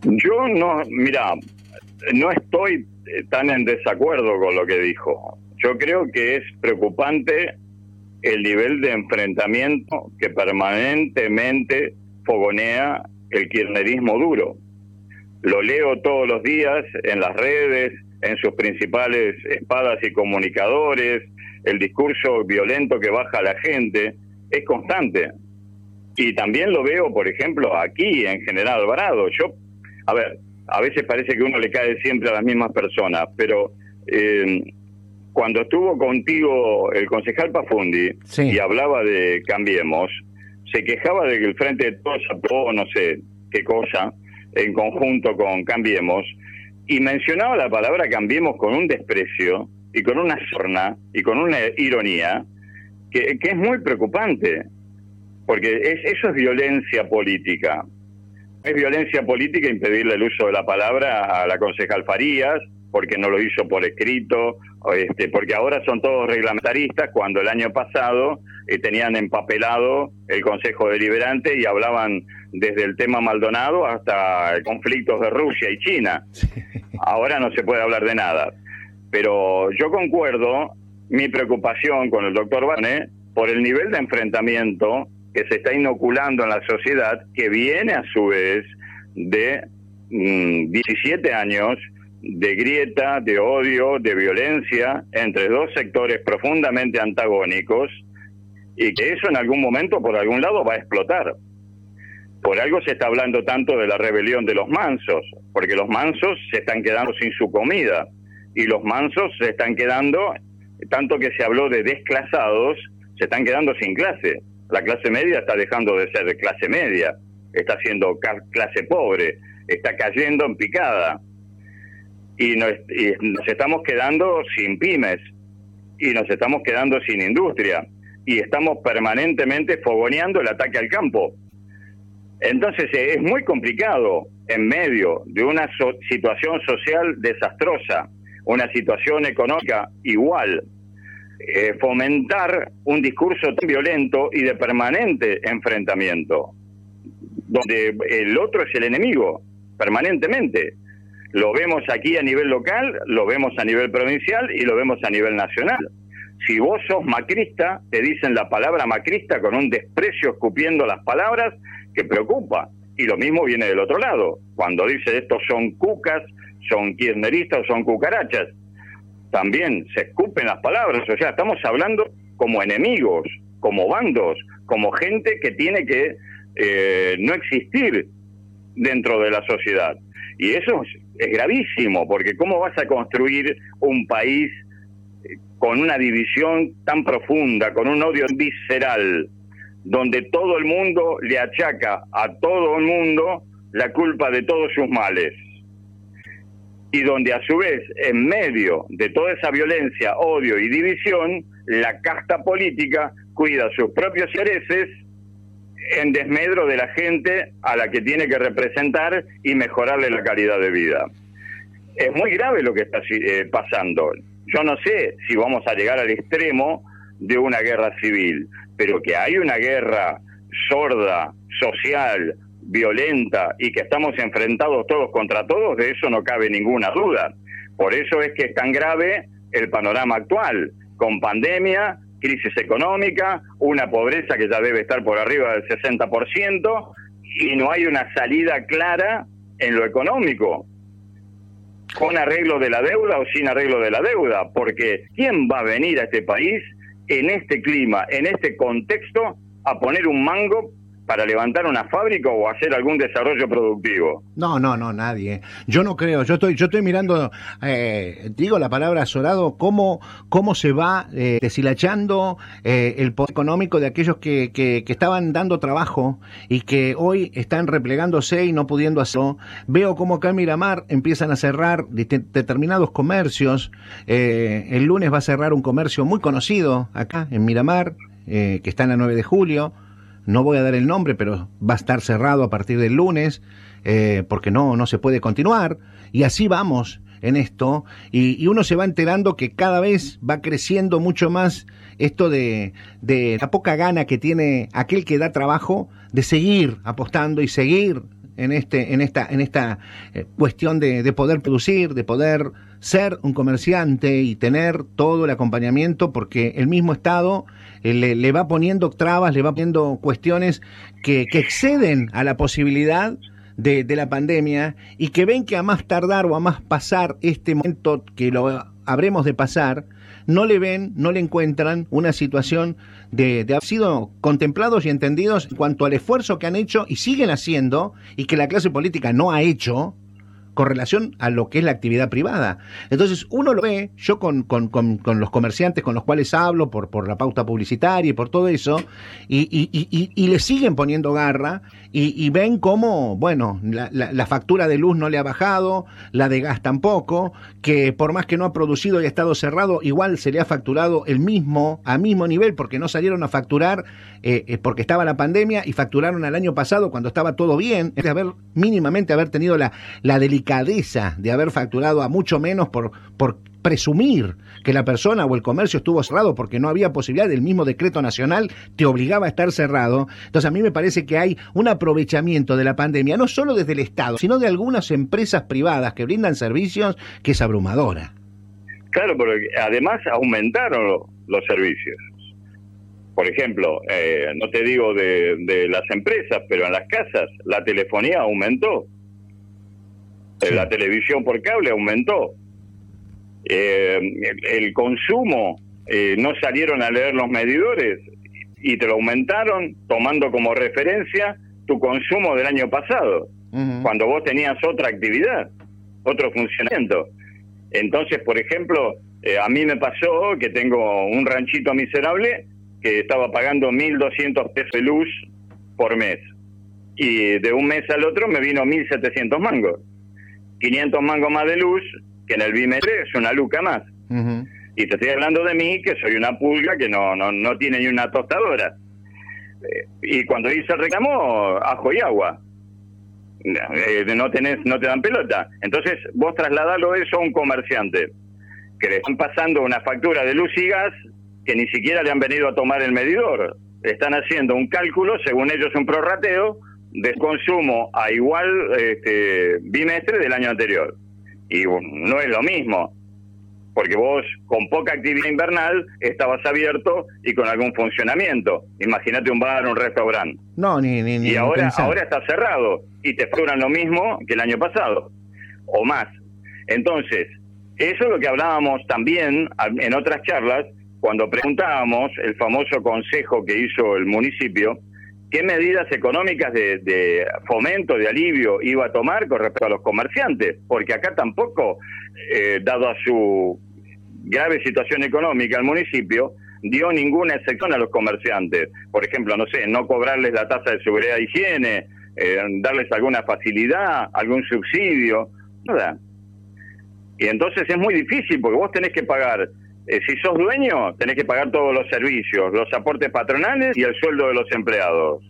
Yo no, mira, no estoy eh, tan en desacuerdo con lo que dijo. Yo creo que es preocupante el nivel de enfrentamiento que permanentemente fogonea el kirchnerismo duro. Lo leo todos los días en las redes, en sus principales espadas y comunicadores, el discurso violento que baja la gente, es constante. Y también lo veo, por ejemplo, aquí en General Alvarado. Yo, a ver, a veces parece que uno le cae siempre a las mismas personas, pero eh, cuando estuvo contigo el concejal Pafundi y hablaba de Cambiemos, se quejaba de que el Frente de Todos aprobó no sé qué cosa en conjunto con Cambiemos y mencionaba la palabra Cambiemos con un desprecio y con una sorna y con una ironía que, es muy preocupante, porque es, eso es violencia política. Es violencia política impedirle el uso de la palabra a la concejal Farías, porque no lo hizo por escrito, este, porque ahora son todos reglamentaristas, cuando el año pasado eh, tenían empapelado el Consejo Deliberante y hablaban desde el tema Maldonado hasta conflictos de Rusia y China. Ahora no se puede hablar de nada. Pero yo concuerdo mi preocupación con el doctor Barné por el nivel de enfrentamiento que se está inoculando en la sociedad, que viene a su vez de 17 mm, años de grieta, de odio, de violencia entre dos sectores profundamente antagónicos y que eso en algún momento por algún lado va a explotar. Por algo se está hablando tanto de la rebelión de los mansos, porque los mansos se están quedando sin su comida y los mansos se están quedando, tanto que se habló de desclasados, se están quedando sin clase. La clase media está dejando de ser clase media, está siendo clase pobre, está cayendo en picada. Y nos, estamos quedando sin pymes, y nos estamos quedando sin industria, y estamos permanentemente fogoneando el ataque al campo. Entonces eh, es muy complicado en medio de una situación social desastrosa, una situación económica igual, eh, fomentar un discurso tan violento y de permanente enfrentamiento, donde el otro es el enemigo, permanentemente. Lo vemos aquí a nivel local, lo vemos a nivel provincial y lo vemos a nivel nacional. Si vos sos macrista, te dicen la palabra macrista con un desprecio escupiendo las palabras que preocupa. Y lo mismo viene del otro lado. Cuando dice estos son cucas, son kirchneristas o son cucarachas también se escupen las palabras, o sea, estamos hablando como enemigos, como bandos, como gente que tiene que eh, no existir dentro de la sociedad. Y eso es, gravísimo, porque ¿cómo vas a construir un país eh, con una división tan profunda, con un odio visceral, donde todo el mundo le achaca a todo el mundo la culpa de todos sus males? Y donde a su vez, en medio de toda esa violencia, odio y división, la casta política cuida sus propios intereses en desmedro de la gente a la que tiene que representar y mejorarle la calidad de vida. Es muy grave lo que está eh, pasando. Yo no sé si vamos a llegar al extremo de una guerra civil, pero que hay una guerra sorda, social, violenta y que estamos enfrentados todos contra todos, de eso no cabe ninguna duda. Por eso es que es tan grave el panorama actual, con pandemia, crisis económica, una pobreza que ya debe estar por arriba del 60% y no hay una salida clara en lo económico, con arreglo de la deuda o sin arreglo de la deuda, porque ¿quién va a venir a este país en este clima, en este contexto, a poner un mango para levantar una fábrica o hacer algún desarrollo productivo. No, no, no, nadie. Yo no creo. Yo estoy, yo estoy mirando, eh, digo la palabra azorado, cómo, cómo se va eh, deshilachando eh, el poder económico de aquellos que, que, que, estaban dando trabajo y que hoy están replegándose y no pudiendo hacerlo. Veo cómo acá en Miramar empiezan a cerrar determinados comercios. Eh, el lunes va a cerrar un comercio muy conocido acá en Miramar, eh, que está en la 9 de julio no voy a dar el nombre, pero va a estar cerrado a partir del lunes, eh, porque no, no se puede continuar. Y así vamos en esto, y, uno se va enterando que cada vez va creciendo mucho más esto de la poca gana que tiene aquel que da trabajo de seguir apostando y seguir en este en esta en esta eh, cuestión de, de, poder producir de poder ser un comerciante y tener todo el acompañamiento porque el mismo estado eh, le, le, va poniendo trabas le va poniendo cuestiones que, exceden a la posibilidad de, de, la pandemia y que ven que a más tardar o a más pasar este momento que lo habremos de pasar no le ven, no le encuentran una situación de, de, haber sido contemplados y entendidos en cuanto al esfuerzo que han hecho y siguen haciendo y que la clase política no ha hecho con relación a lo que es la actividad privada. Entonces, uno lo ve, yo con, con, con, los comerciantes con los cuales hablo, por, por la pauta publicitaria y por todo eso, y, y, y, y le siguen poniendo garra, y, ven cómo, bueno, la, la, la, factura de luz no le ha bajado, la de gas tampoco, que por más que no ha producido y ha estado cerrado, igual se le ha facturado el mismo, a mismo nivel, porque no salieron a facturar eh, porque estaba la pandemia y facturaron al año pasado cuando estaba todo bien, de haber mínimamente haber tenido la, la delicadeza de haber facturado a mucho menos por, por presumir que la persona o el comercio estuvo cerrado porque no había posibilidad, el mismo decreto nacional te obligaba a estar cerrado. Entonces a mí me parece que hay un aprovechamiento de la pandemia, no solo desde el Estado, sino de algunas empresas privadas que brindan servicios que es abrumadora. Claro, porque además aumentaron los servicios. Por ejemplo, eh, no te digo de, las empresas, pero en las casas la telefonía aumentó. Sí. La televisión por cable aumentó eh, el, el, consumo, eh, no salieron a leer los medidores y te lo aumentaron tomando como referencia tu consumo del año pasado, uh -huh. cuando vos tenías otra actividad, otro funcionamiento. Entonces, por ejemplo, eh, a mí me pasó que tengo un ranchito miserable que estaba pagando 1.200 pesos de luz por mes. Y de un mes al otro me vino 1.700 mangos. 500 mangos más de luz que en el bimestre es una luca más. Uh -huh. Y te estoy hablando de mí, que soy una pulga que no, no, no tiene ni una tostadora. Eh, y cuando hice el reclamo, ajo y agua. Eh, no tenés, no te dan pelota. Entonces, vos trasladalo eso a un comerciante, que le están pasando una factura de luz y gas que ni siquiera le han venido a tomar el medidor. Están haciendo un cálculo, según ellos un prorrateo, de consumo a igual este, bimestre del año anterior y no es lo mismo, porque vos con poca actividad invernal estabas abierto y con algún funcionamiento. Imagínate un bar, un restaurante. No, ni, ni, ni Y ahora, ahora está cerrado y te facturan lo mismo que el año pasado, o más. Entonces, eso es lo que hablábamos también en otras charlas, cuando preguntábamos el famoso consejo que hizo el municipio, qué medidas económicas de, de, fomento, de alivio iba a tomar con respecto a los comerciantes, porque acá tampoco, eh, dado a su grave situación económica, el municipio dio ninguna excepción a los comerciantes. Por ejemplo, no sé, no cobrarles la tasa de seguridad e higiene, eh, darles alguna facilidad, algún subsidio, nada. Y entonces es muy difícil porque vos tenés que pagar eh, si sos dueño, tenés que pagar todos los servicios, los aportes patronales y el sueldo de los empleados.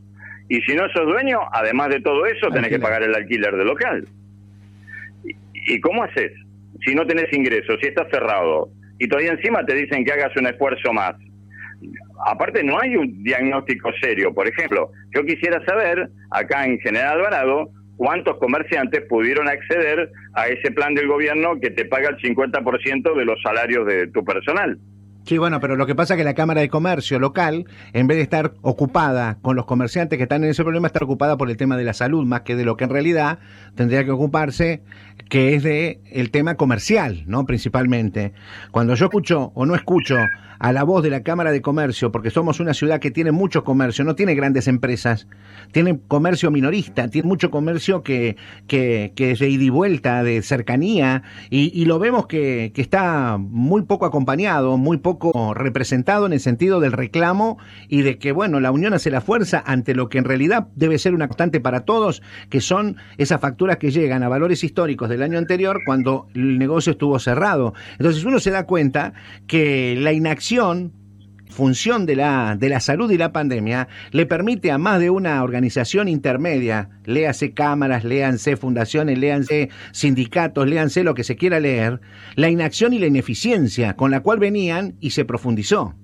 Y si no sos dueño, además de todo eso, tenés alquiler. que pagar el alquiler del local. ¿Y, ¿Y cómo haces? Si no tenés ingresos, si estás cerrado, y todavía encima te dicen que hagas un esfuerzo más. Aparte, no hay un diagnóstico serio. Por ejemplo, yo quisiera saber, acá en General Alvarado, cuántos comerciantes pudieron acceder a ese plan del gobierno que te paga el 50% de los salarios de tu personal. Sí, bueno, pero lo que pasa es que la Cámara de Comercio local, en vez de estar ocupada con los comerciantes que están en ese problema, está ocupada por el tema de la salud, más que de lo que en realidad tendría que ocuparse, que es de el tema comercial, ¿no? Principalmente. Cuando yo escucho o no escucho a la voz de la Cámara de Comercio, porque somos una ciudad que tiene mucho comercio, no tiene grandes empresas, tiene comercio minorista, tiene mucho comercio que, que, es de ida y vuelta, de cercanía, y, lo vemos que está muy poco acompañado, muy poco representado en el sentido del reclamo y de que, bueno, la unión hace la fuerza ante lo que en realidad debe ser una constante para todos, que son esas facturas que llegan a valores históricos del año anterior cuando el negocio estuvo cerrado. Entonces uno se da cuenta que la inacción función de la, de la salud y la pandemia le permite a más de una organización intermedia, léase cámaras, léanse fundaciones, léanse sindicatos, léanse lo que se quiera leer, la inacción y la ineficiencia con la cual venían y se profundizó.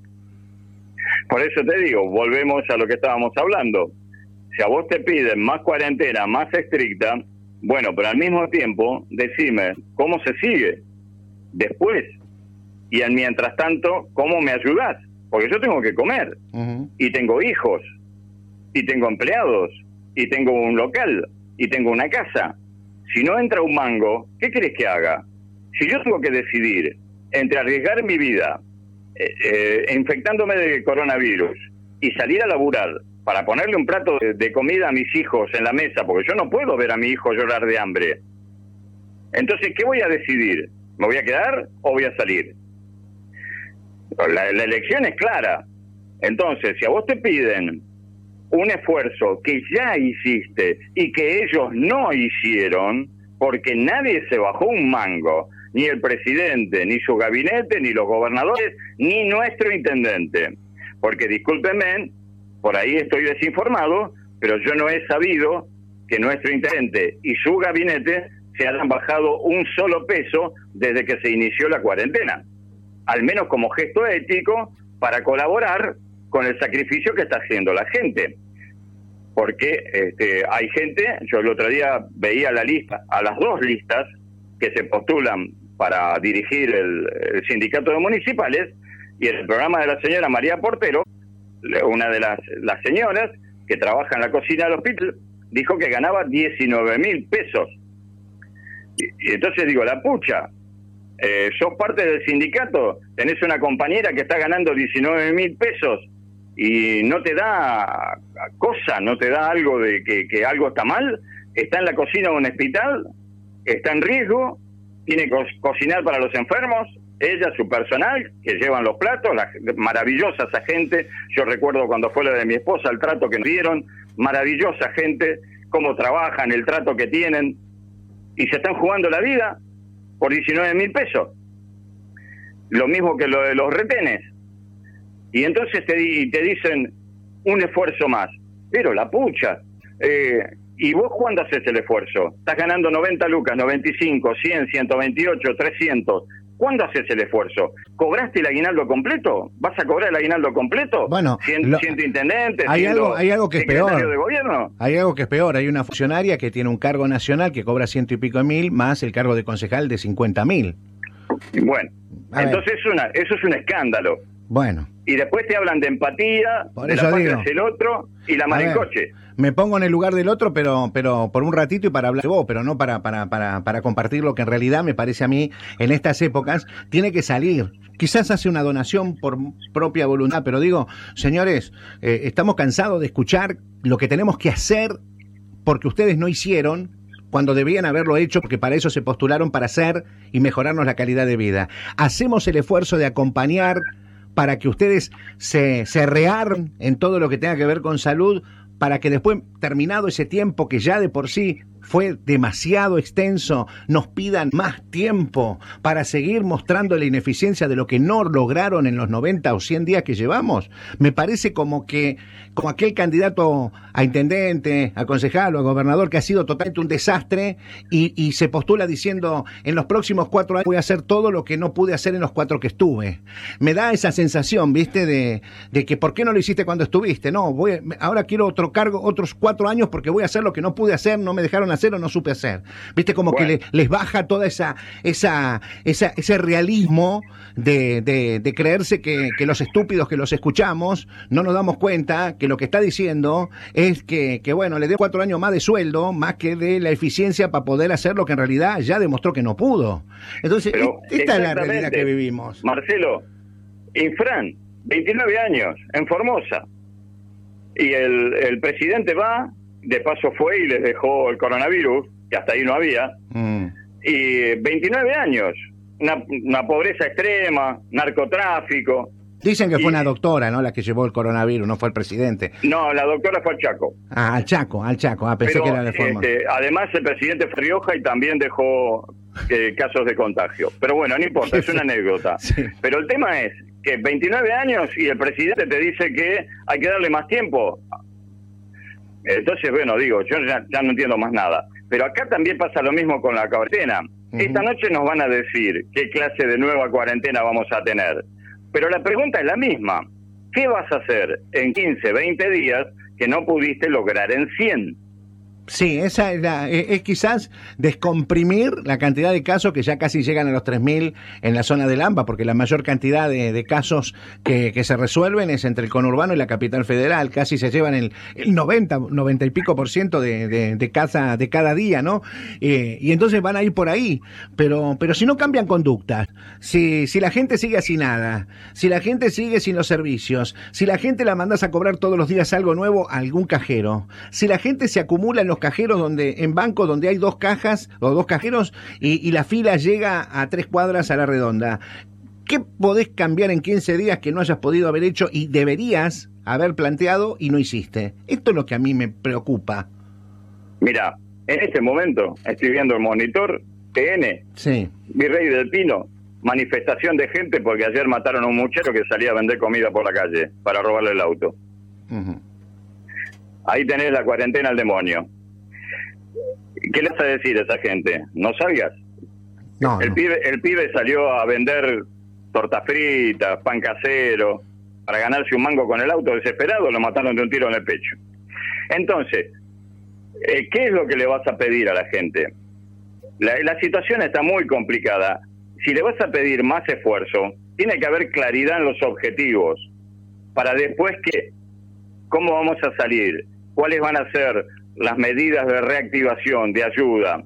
Por eso te digo, volvemos a lo que estábamos hablando. Si a vos te piden más cuarentena, más estricta, bueno, pero al mismo tiempo, decime, ¿cómo se sigue? Después. Y en mientras tanto, ¿cómo me ayudás? Porque yo tengo que comer. Y tengo hijos. Y tengo empleados. Y tengo un local. Y tengo una casa. Si no entra un mango, ¿qué querés que haga? Si yo tengo que decidir entre arriesgar mi vida eh, eh, infectándome de coronavirus y salir a laburar para ponerle un plato de, de, comida a mis hijos en la mesa, porque yo no puedo ver a mi hijo llorar de hambre. Entonces, ¿qué voy a decidir? ¿Me voy a quedar o voy a salir? La, la elección es clara. Entonces, si a vos te piden un esfuerzo que ya hiciste y que ellos no hicieron, porque nadie se bajó un mango, ni el presidente, ni su gabinete, ni los gobernadores, ni nuestro intendente. Porque discúlpenme, por ahí estoy desinformado, pero yo no he sabido que nuestro intendente y su gabinete se hayan bajado un solo peso desde que se inició la cuarentena, al menos como gesto ético para colaborar con el sacrificio que está haciendo la gente. Porque este, hay gente, yo el otro día veía la lista, a las dos listas que se postulan para dirigir el, sindicato de municipales, y el programa de la señora María Portero, una de las, señoras que trabaja en la cocina del hospital, dijo que ganaba 19 mil pesos. Y, entonces digo, la pucha, eh, sos parte del sindicato, tenés una compañera que está ganando 19 mil pesos y no te da cosa, no te da algo de que, algo está mal, está en la cocina de un hospital, está en riesgo, tiene que co cocinar para los enfermos, ella, su personal, que llevan los platos, la maravillosa esa gente, yo recuerdo cuando fue la de mi esposa, el trato que nos dieron, maravillosa gente, cómo trabajan, el trato que tienen, y se están jugando la vida por 19 mil pesos. Lo mismo que lo de los retenes. Y entonces te, te dicen un esfuerzo más, pero la pucha. Eh, ¿Y vos cuándo haces el esfuerzo? Estás ganando 90 lucas, 95, 100, 128, 300 ¿Cuándo haces el esfuerzo? ¿Cobraste el aguinaldo completo? ¿Vas a cobrar el aguinaldo completo? Bueno, siendo, siendo intendente, hay siendo algo, hay algo que es peor. de gobierno. Hay algo que es peor. Hay una funcionaria que tiene un cargo nacional que cobra ciento y pico de mil, más el cargo de concejal de 50 mil. Bueno, a entonces es una, eso es un escándalo. Bueno. Y después te hablan de empatía, Por de la patria el otro y la maricoche. Me pongo en el lugar del otro, pero, pero por un ratito y para hablar de vos, pero no para, para, para, para compartir lo que en realidad me parece a mí en estas épocas tiene que salir. Quizás hace una donación por propia voluntad, pero digo, señores, eh, estamos cansados de escuchar lo que tenemos que hacer porque ustedes no hicieron cuando debían haberlo hecho, porque para eso se postularon para hacer y mejorarnos la calidad de vida. Hacemos el esfuerzo de acompañar para que ustedes se, se rearmen en todo lo que tenga que ver con salud, para que después, terminado ese tiempo que ya de por sí fue demasiado extenso, nos pidan más tiempo para seguir mostrando la ineficiencia de lo que no lograron en los 90 o 100 días que llevamos. Me parece como que, como aquel candidato a intendente, a concejal o a gobernador que ha sido totalmente un desastre y, se postula diciendo en los próximos cuatro años voy a hacer todo lo que no pude hacer en los cuatro que estuve. Me da esa sensación, viste, de, que ¿por qué no lo hiciste cuando estuviste? No, voy, ahora quiero otro cargo, otros cuatro años porque voy a hacer lo que no pude hacer, no me dejaron a hacer o no supe hacer. Viste, como que les baja toda esa, esa, esa, ese realismo de, de, creerse que, que, los estúpidos que los escuchamos no nos damos cuenta que lo que está diciendo es que, que bueno, le dio cuatro años más de sueldo, más que de la eficiencia para poder hacer lo que en realidad ya demostró que no pudo. Entonces, esta es la realidad que vivimos. Marcelo, Infran, 29 años, en Formosa. Y el, el presidente va, de paso fue y les dejó el coronavirus, que hasta ahí no había. Mm. Y 29 años, una, una pobreza extrema, narcotráfico. Dicen que fue una doctora, ¿no? La que llevó el coronavirus, no fue el presidente. No, la doctora fue al Chaco. Ah, al Chaco, al Chaco. Ah, pensé que era de forma. Este, además, el presidente fue Rioja y también dejó eh, casos de contagio. Pero bueno, no importa, es una anécdota. Pero el tema es que 29 años y el presidente te dice que hay que darle más tiempo. Entonces, bueno, digo, yo ya, ya no entiendo más nada. Pero acá también pasa lo mismo con la cuarentena. Esta noche nos van a decir qué clase de nueva cuarentena vamos a tener. Pero la pregunta es la misma. ¿Qué vas a hacer en 15, 20 días que no pudiste lograr en 100? Sí, esa es, es, quizás descomprimir la cantidad de casos que ya casi llegan a los 3.000 en la zona del AMBA, porque la mayor cantidad de, casos que, se resuelven es entre el conurbano y la capital federal, casi se llevan el, 90, 90 y pico por ciento de, de, de cada día, ¿no? Eh, y entonces van a ir por ahí, pero, pero si no cambian conductas, si, si la gente sigue así nada, si la gente sigue sin los servicios, si la gente la mandas a cobrar todos los días algo nuevo a algún cajero, si la gente se acumula en los cajeros donde, en bancos donde hay dos cajas o dos cajeros y, la fila llega a tres cuadras a la redonda. ¿Qué podés cambiar en 15 días que no hayas podido haber hecho y deberías haber planteado y no hiciste? Esto es lo que a mí me preocupa. Mira, en este momento estoy viendo el monitor TN, sí. Virrey del Pino, manifestación de gente porque ayer mataron a un muchacho que salía a vender comida por la calle para robarle el auto. Ahí tenés la cuarentena al demonio. ¿Qué le vas a decir a esa gente? ¿No salgas? No, el, Pibe, el pibe salió a vender tortas fritas, pan casero, para ganarse un mango con el auto desesperado, lo mataron de un tiro en el pecho. Entonces, eh, ¿qué es lo que le vas a pedir a la gente? La, la situación está muy complicada. Si le vas a pedir más esfuerzo, tiene que haber claridad en los objetivos, para después que, ¿cómo vamos a salir? ¿Cuáles van a ser las medidas de reactivación, de ayuda.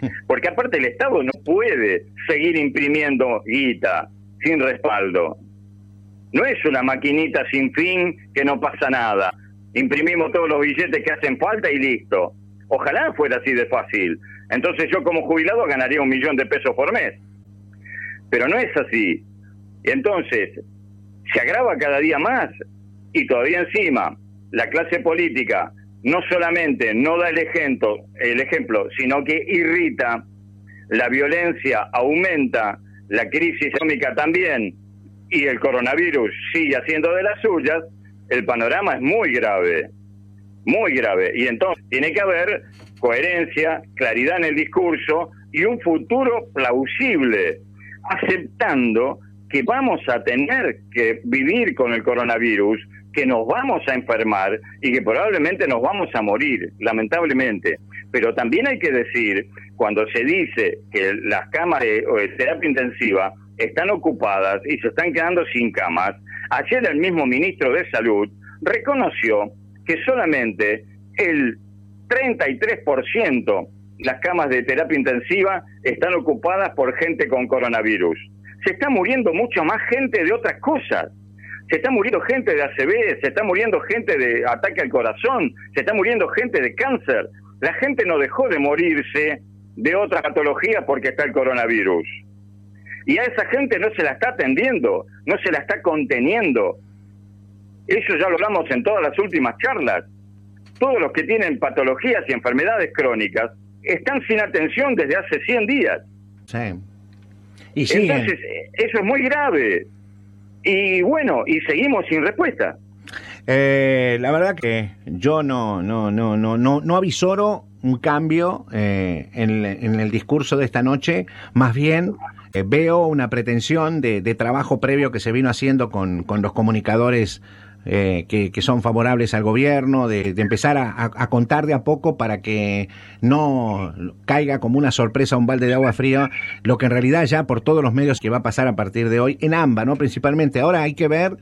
Porque aparte el Estado no puede seguir imprimiendo guita sin respaldo. No es una maquinita sin fin que no pasa nada. Imprimimos todos los billetes que hacen falta y listo. Ojalá fuera así de fácil. Entonces yo como jubilado ganaría un millón de pesos por mes. Pero no es así. Y entonces se agrava cada día más y todavía encima la clase política no solamente no da el ejemplo, el ejemplo, sino que irrita, la violencia aumenta, la crisis económica también, y el coronavirus sigue haciendo de las suyas, el panorama es muy grave, muy grave. Y entonces tiene que haber coherencia, claridad en el discurso y un futuro plausible, aceptando que vamos a tener que vivir con el coronavirus, que nos vamos a enfermar y que probablemente nos vamos a morir, lamentablemente. Pero también hay que decir, cuando se dice que las camas de, terapia intensiva están ocupadas y se están quedando sin camas, ayer el mismo ministro de Salud reconoció que solamente el 33% las camas de terapia intensiva están ocupadas por gente con coronavirus. Se está muriendo mucho más gente de otras cosas se está muriendo gente de ACV, se está muriendo gente de ataque al corazón, se está muriendo gente de cáncer. La gente no dejó de morirse de otra patología porque está el coronavirus. Y a esa gente no se la está atendiendo, no se la está conteniendo. Eso ya lo hablamos en todas las últimas charlas. Todos los que tienen patologías y enfermedades crónicas están sin atención desde hace 100 días. Sí. Y Entonces, eso es muy grave. Y bueno, y seguimos sin respuesta. Eh, la verdad que yo no, no, no, no, no, no avisoro un cambio eh, en, el discurso de esta noche, más bien eh, veo una pretensión de, trabajo previo que se vino haciendo con, con los comunicadores eh, que, son favorables al gobierno, de, empezar a, contar de a poco para que no caiga como una sorpresa un balde de agua fría, lo que en realidad ya por todos los medios que va a pasar a partir de hoy, en AMBA, ¿no? Principalmente. Ahora hay que ver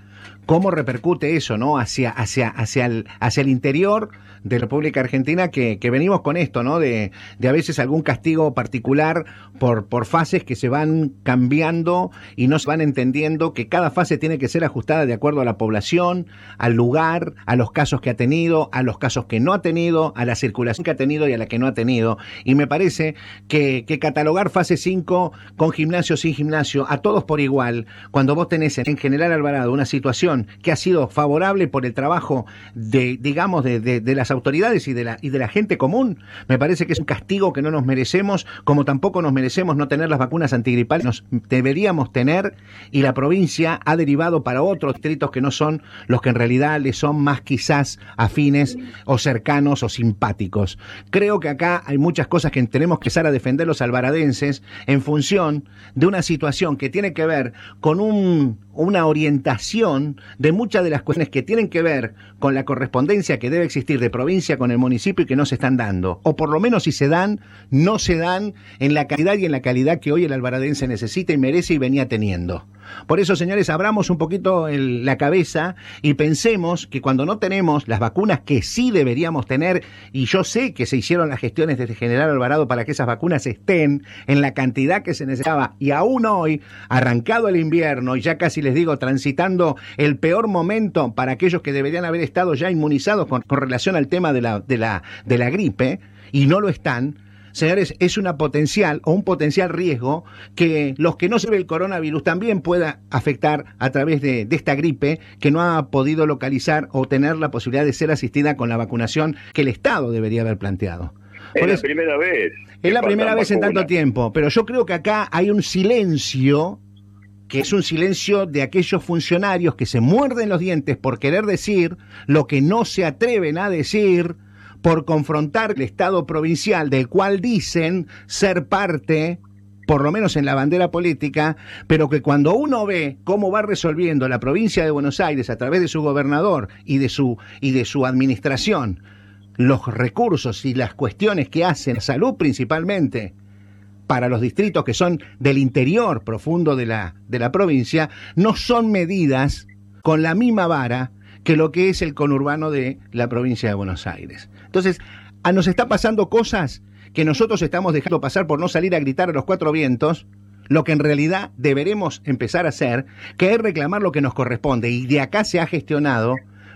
cómo repercute eso, ¿no? Hacia, hacia, hacia, el, hacia el interior de República Argentina que, venimos con esto, ¿no? De, de, a veces algún castigo particular por, por fases que se van cambiando y no se van entendiendo que cada fase tiene que ser ajustada de acuerdo a la población, al lugar, a los casos que ha tenido, a los casos que no ha tenido, a la circulación que ha tenido y a la que no ha tenido. Y me parece que, que catalogar fase 5 con gimnasio, sin gimnasio, a todos por igual, cuando vos tenés en General Alvarado una situación que ha sido favorable por el trabajo de, digamos, de, de, las autoridades y de, la, y de la gente común, me parece que es un castigo que no nos merecemos, como tampoco nos merecemos no tener las vacunas antigripales, nos deberíamos tener, y la provincia ha derivado para otros distritos que no son los que en realidad le son más quizás afines o cercanos o simpáticos. Creo que acá hay muchas cosas que tenemos que empezar a defender los albaradenses en función de una situación que tiene que ver con un, una orientación de muchas de las cuestiones que tienen que ver con la correspondencia que debe existir de provincia con el municipio y que no se están dando. O por lo menos si se dan, no se dan en la calidad y en la calidad que hoy el albaradense necesita y merece y venía teniendo. Por eso, señores, abramos un poquito la cabeza y pensemos que cuando no tenemos las vacunas que sí deberíamos tener, y yo sé que se hicieron las gestiones desde General Alvarado para que esas vacunas estén en la cantidad que se necesitaba, y aún hoy, arrancado el invierno y ya casi les digo, transitando el peor momento para aquellos que deberían haber estado ya inmunizados con, relación al tema de, la, de la gripe, y no lo están, señores, es una potencial o un potencial riesgo que los que no se ve el coronavirus también pueda afectar a través de, de, esta gripe que no ha podido localizar o tener la posibilidad de ser asistida con la vacunación que el Estado debería haber planteado. Es la primera vez. Es la primera vez en tanto tiempo, pero yo creo que acá hay un silencio que es un silencio de aquellos funcionarios que se muerden los dientes por querer decir lo que no se atreven a decir por confrontar el Estado provincial del cual dicen ser parte por lo menos en la bandera política, pero que cuando uno ve cómo va resolviendo la provincia de Buenos Aires a través de su gobernador y de su y de su administración los recursos y las cuestiones que hacen salud principalmente para los distritos que son del interior profundo de la de la provincia no son medidas con la misma vara que lo que es el conurbano de la provincia de Buenos Aires. Entonces, a nos está pasando cosas que nosotros estamos dejando pasar por no salir a gritar a los cuatro vientos, lo que en realidad deberemos empezar a hacer, que es reclamar lo que nos corresponde. Y de acá se ha gestionado,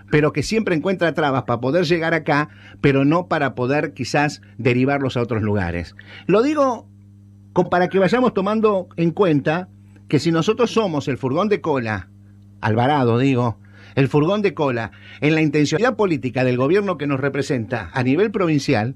pero que siempre encuentra trabas para poder llegar acá, pero no para poder quizás derivarlos a otros lugares. Lo digo para que vayamos tomando en cuenta que si nosotros somos el furgón de cola, Alvarado digo, el furgón de cola, en la intencionalidad política del gobierno que nos representa a nivel provincial,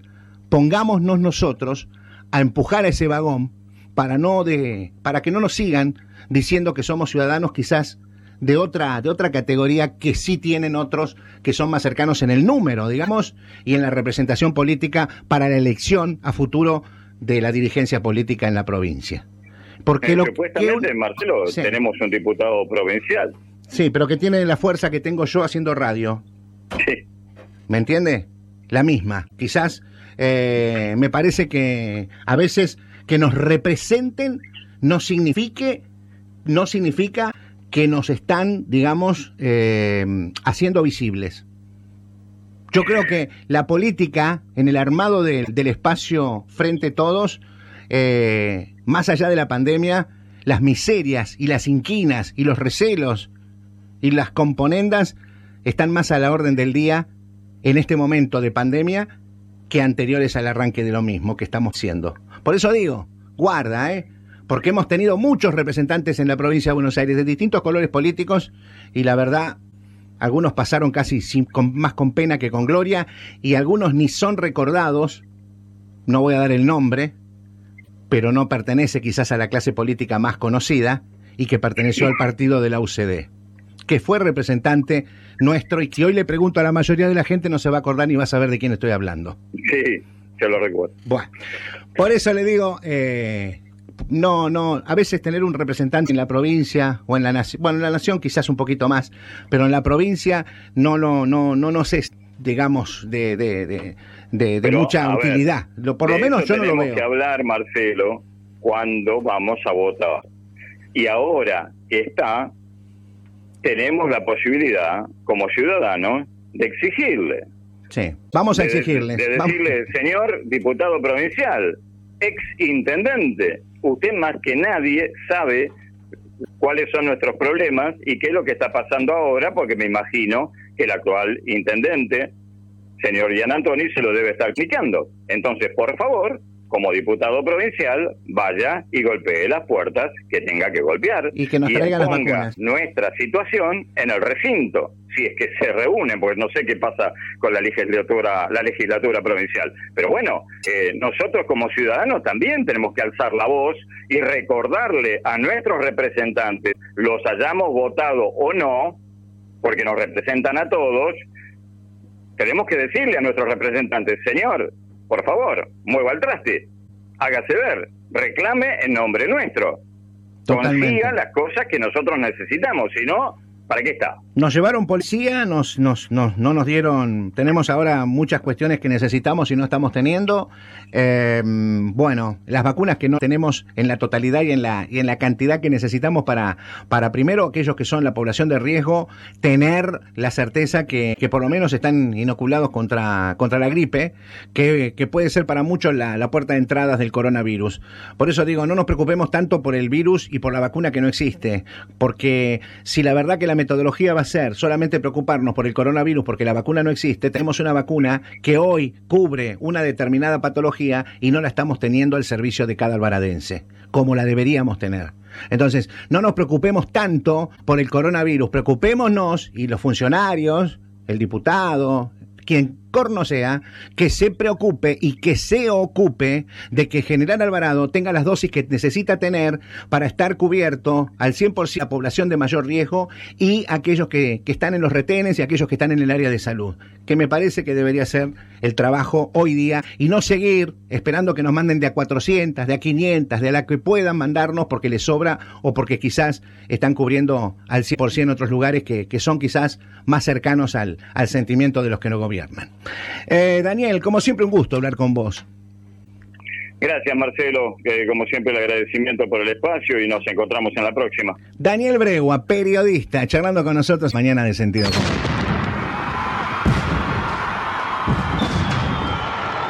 pongámonos nosotros a empujar a ese vagón para no de para que no nos sigan diciendo que somos ciudadanos quizás de otra de otra categoría que sí tienen otros que son más cercanos en el número, digamos, y en la representación política para la elección a futuro de la dirigencia política en la provincia. Porque eh, lo supuestamente, que Marcelo, sí. tenemos un diputado provincial. Sí, pero que tiene la fuerza que tengo yo haciendo radio. Sí. ¿Me entiende? La misma. Quizás eh, me parece que a veces que nos representen no signifique, no significa que nos están, digamos, eh, haciendo visibles. Yo creo que la política en el armado de, del espacio frente a todos, eh, más allá de la pandemia, las miserias y las inquinas y los recelos y las componendas están más a la orden del día en este momento de pandemia que anteriores al arranque de lo mismo que estamos haciendo. Por eso digo, guarda, ¿eh? Porque hemos tenido muchos representantes en la provincia de Buenos Aires de distintos colores políticos y la verdad, algunos pasaron casi sin, con, más con pena que con gloria y algunos ni son recordados, no voy a dar el nombre, pero no pertenece quizás a la clase política más conocida y que perteneció al partido de la UCD que fue representante nuestro y que hoy le pregunto a la mayoría de la gente no se va a acordar ni va a saber de quién estoy hablando. Sí, yo lo recuerdo. Bueno, por eso le digo, eh, no, no, a veces tener un representante en la provincia o en la nación, bueno, en la nación quizás un poquito más, pero en la provincia no, no, no, no nos es, digamos, de, de, de, mucha utilidad. por lo menos yo no lo veo. Tenemos que hablar, Marcelo, cuando vamos a votar. Y ahora está, tenemos la posibilidad, como ciudadanos, de exigirle. Sí, vamos a exigirle. De, decirle, señor diputado provincial, ex intendente, usted más que nadie sabe cuáles son nuestros problemas y qué es lo que está pasando ahora, porque me imagino que el actual intendente, señor Gian Antoni, se lo debe estar explicando. Entonces, por favor, como diputado provincial, vaya y golpee las puertas que tenga que golpear. Y que nos traigan las vacunas. nuestra situación en el recinto, si es que se reúnen, porque no sé qué pasa con la legislatura, la legislatura provincial. Pero bueno, eh, nosotros como ciudadanos también tenemos que alzar la voz y recordarle a nuestros representantes, los hayamos votado o no, porque nos representan a todos, tenemos que decirle a nuestros representantes, señor, por favor, mueva el traste, hágase ver, reclame en nombre nuestro. Consiga las cosas que nosotros necesitamos, si no, ¿Para qué está? Nos llevaron policía, nos, nos, nos, no nos dieron. Tenemos ahora muchas cuestiones que necesitamos y no estamos teniendo. Eh, bueno, las vacunas que no tenemos en la totalidad y en la, y en la cantidad que necesitamos para, para primero aquellos que son la población de riesgo, tener la certeza que, que por lo menos están inoculados contra, contra la gripe, que, que puede ser para muchos la, la puerta de entradas del coronavirus. Por eso digo, no nos preocupemos tanto por el virus y por la vacuna que no existe, porque si la verdad que la metodología va a ser solamente preocuparnos por el coronavirus porque la vacuna no existe, tenemos una vacuna que hoy cubre una determinada patología y no la estamos teniendo al servicio de cada albaradense, como la deberíamos tener. Entonces, no nos preocupemos tanto por el coronavirus, preocupémonos y los funcionarios, el diputado, quien corno sea, que se preocupe y que se ocupe de que General Alvarado tenga las dosis que necesita tener para estar cubierto al 100% la población de mayor riesgo y aquellos que, que están en los retenes y aquellos que están en el área de salud, que me parece que debería ser el trabajo hoy día y no seguir esperando que nos manden de a 400, de a 500, de a la que puedan mandarnos porque les sobra o porque quizás están cubriendo al 100% otros lugares que, que son quizás más cercanos al, al sentimiento de los que no gobiernan. Eh, Daniel, como siempre, un gusto hablar con vos. Gracias, Marcelo. como siempre, el agradecimiento por el espacio y nos encontramos en la próxima. Daniel Bregua, periodista, charlando con nosotros mañana de Sentido Común.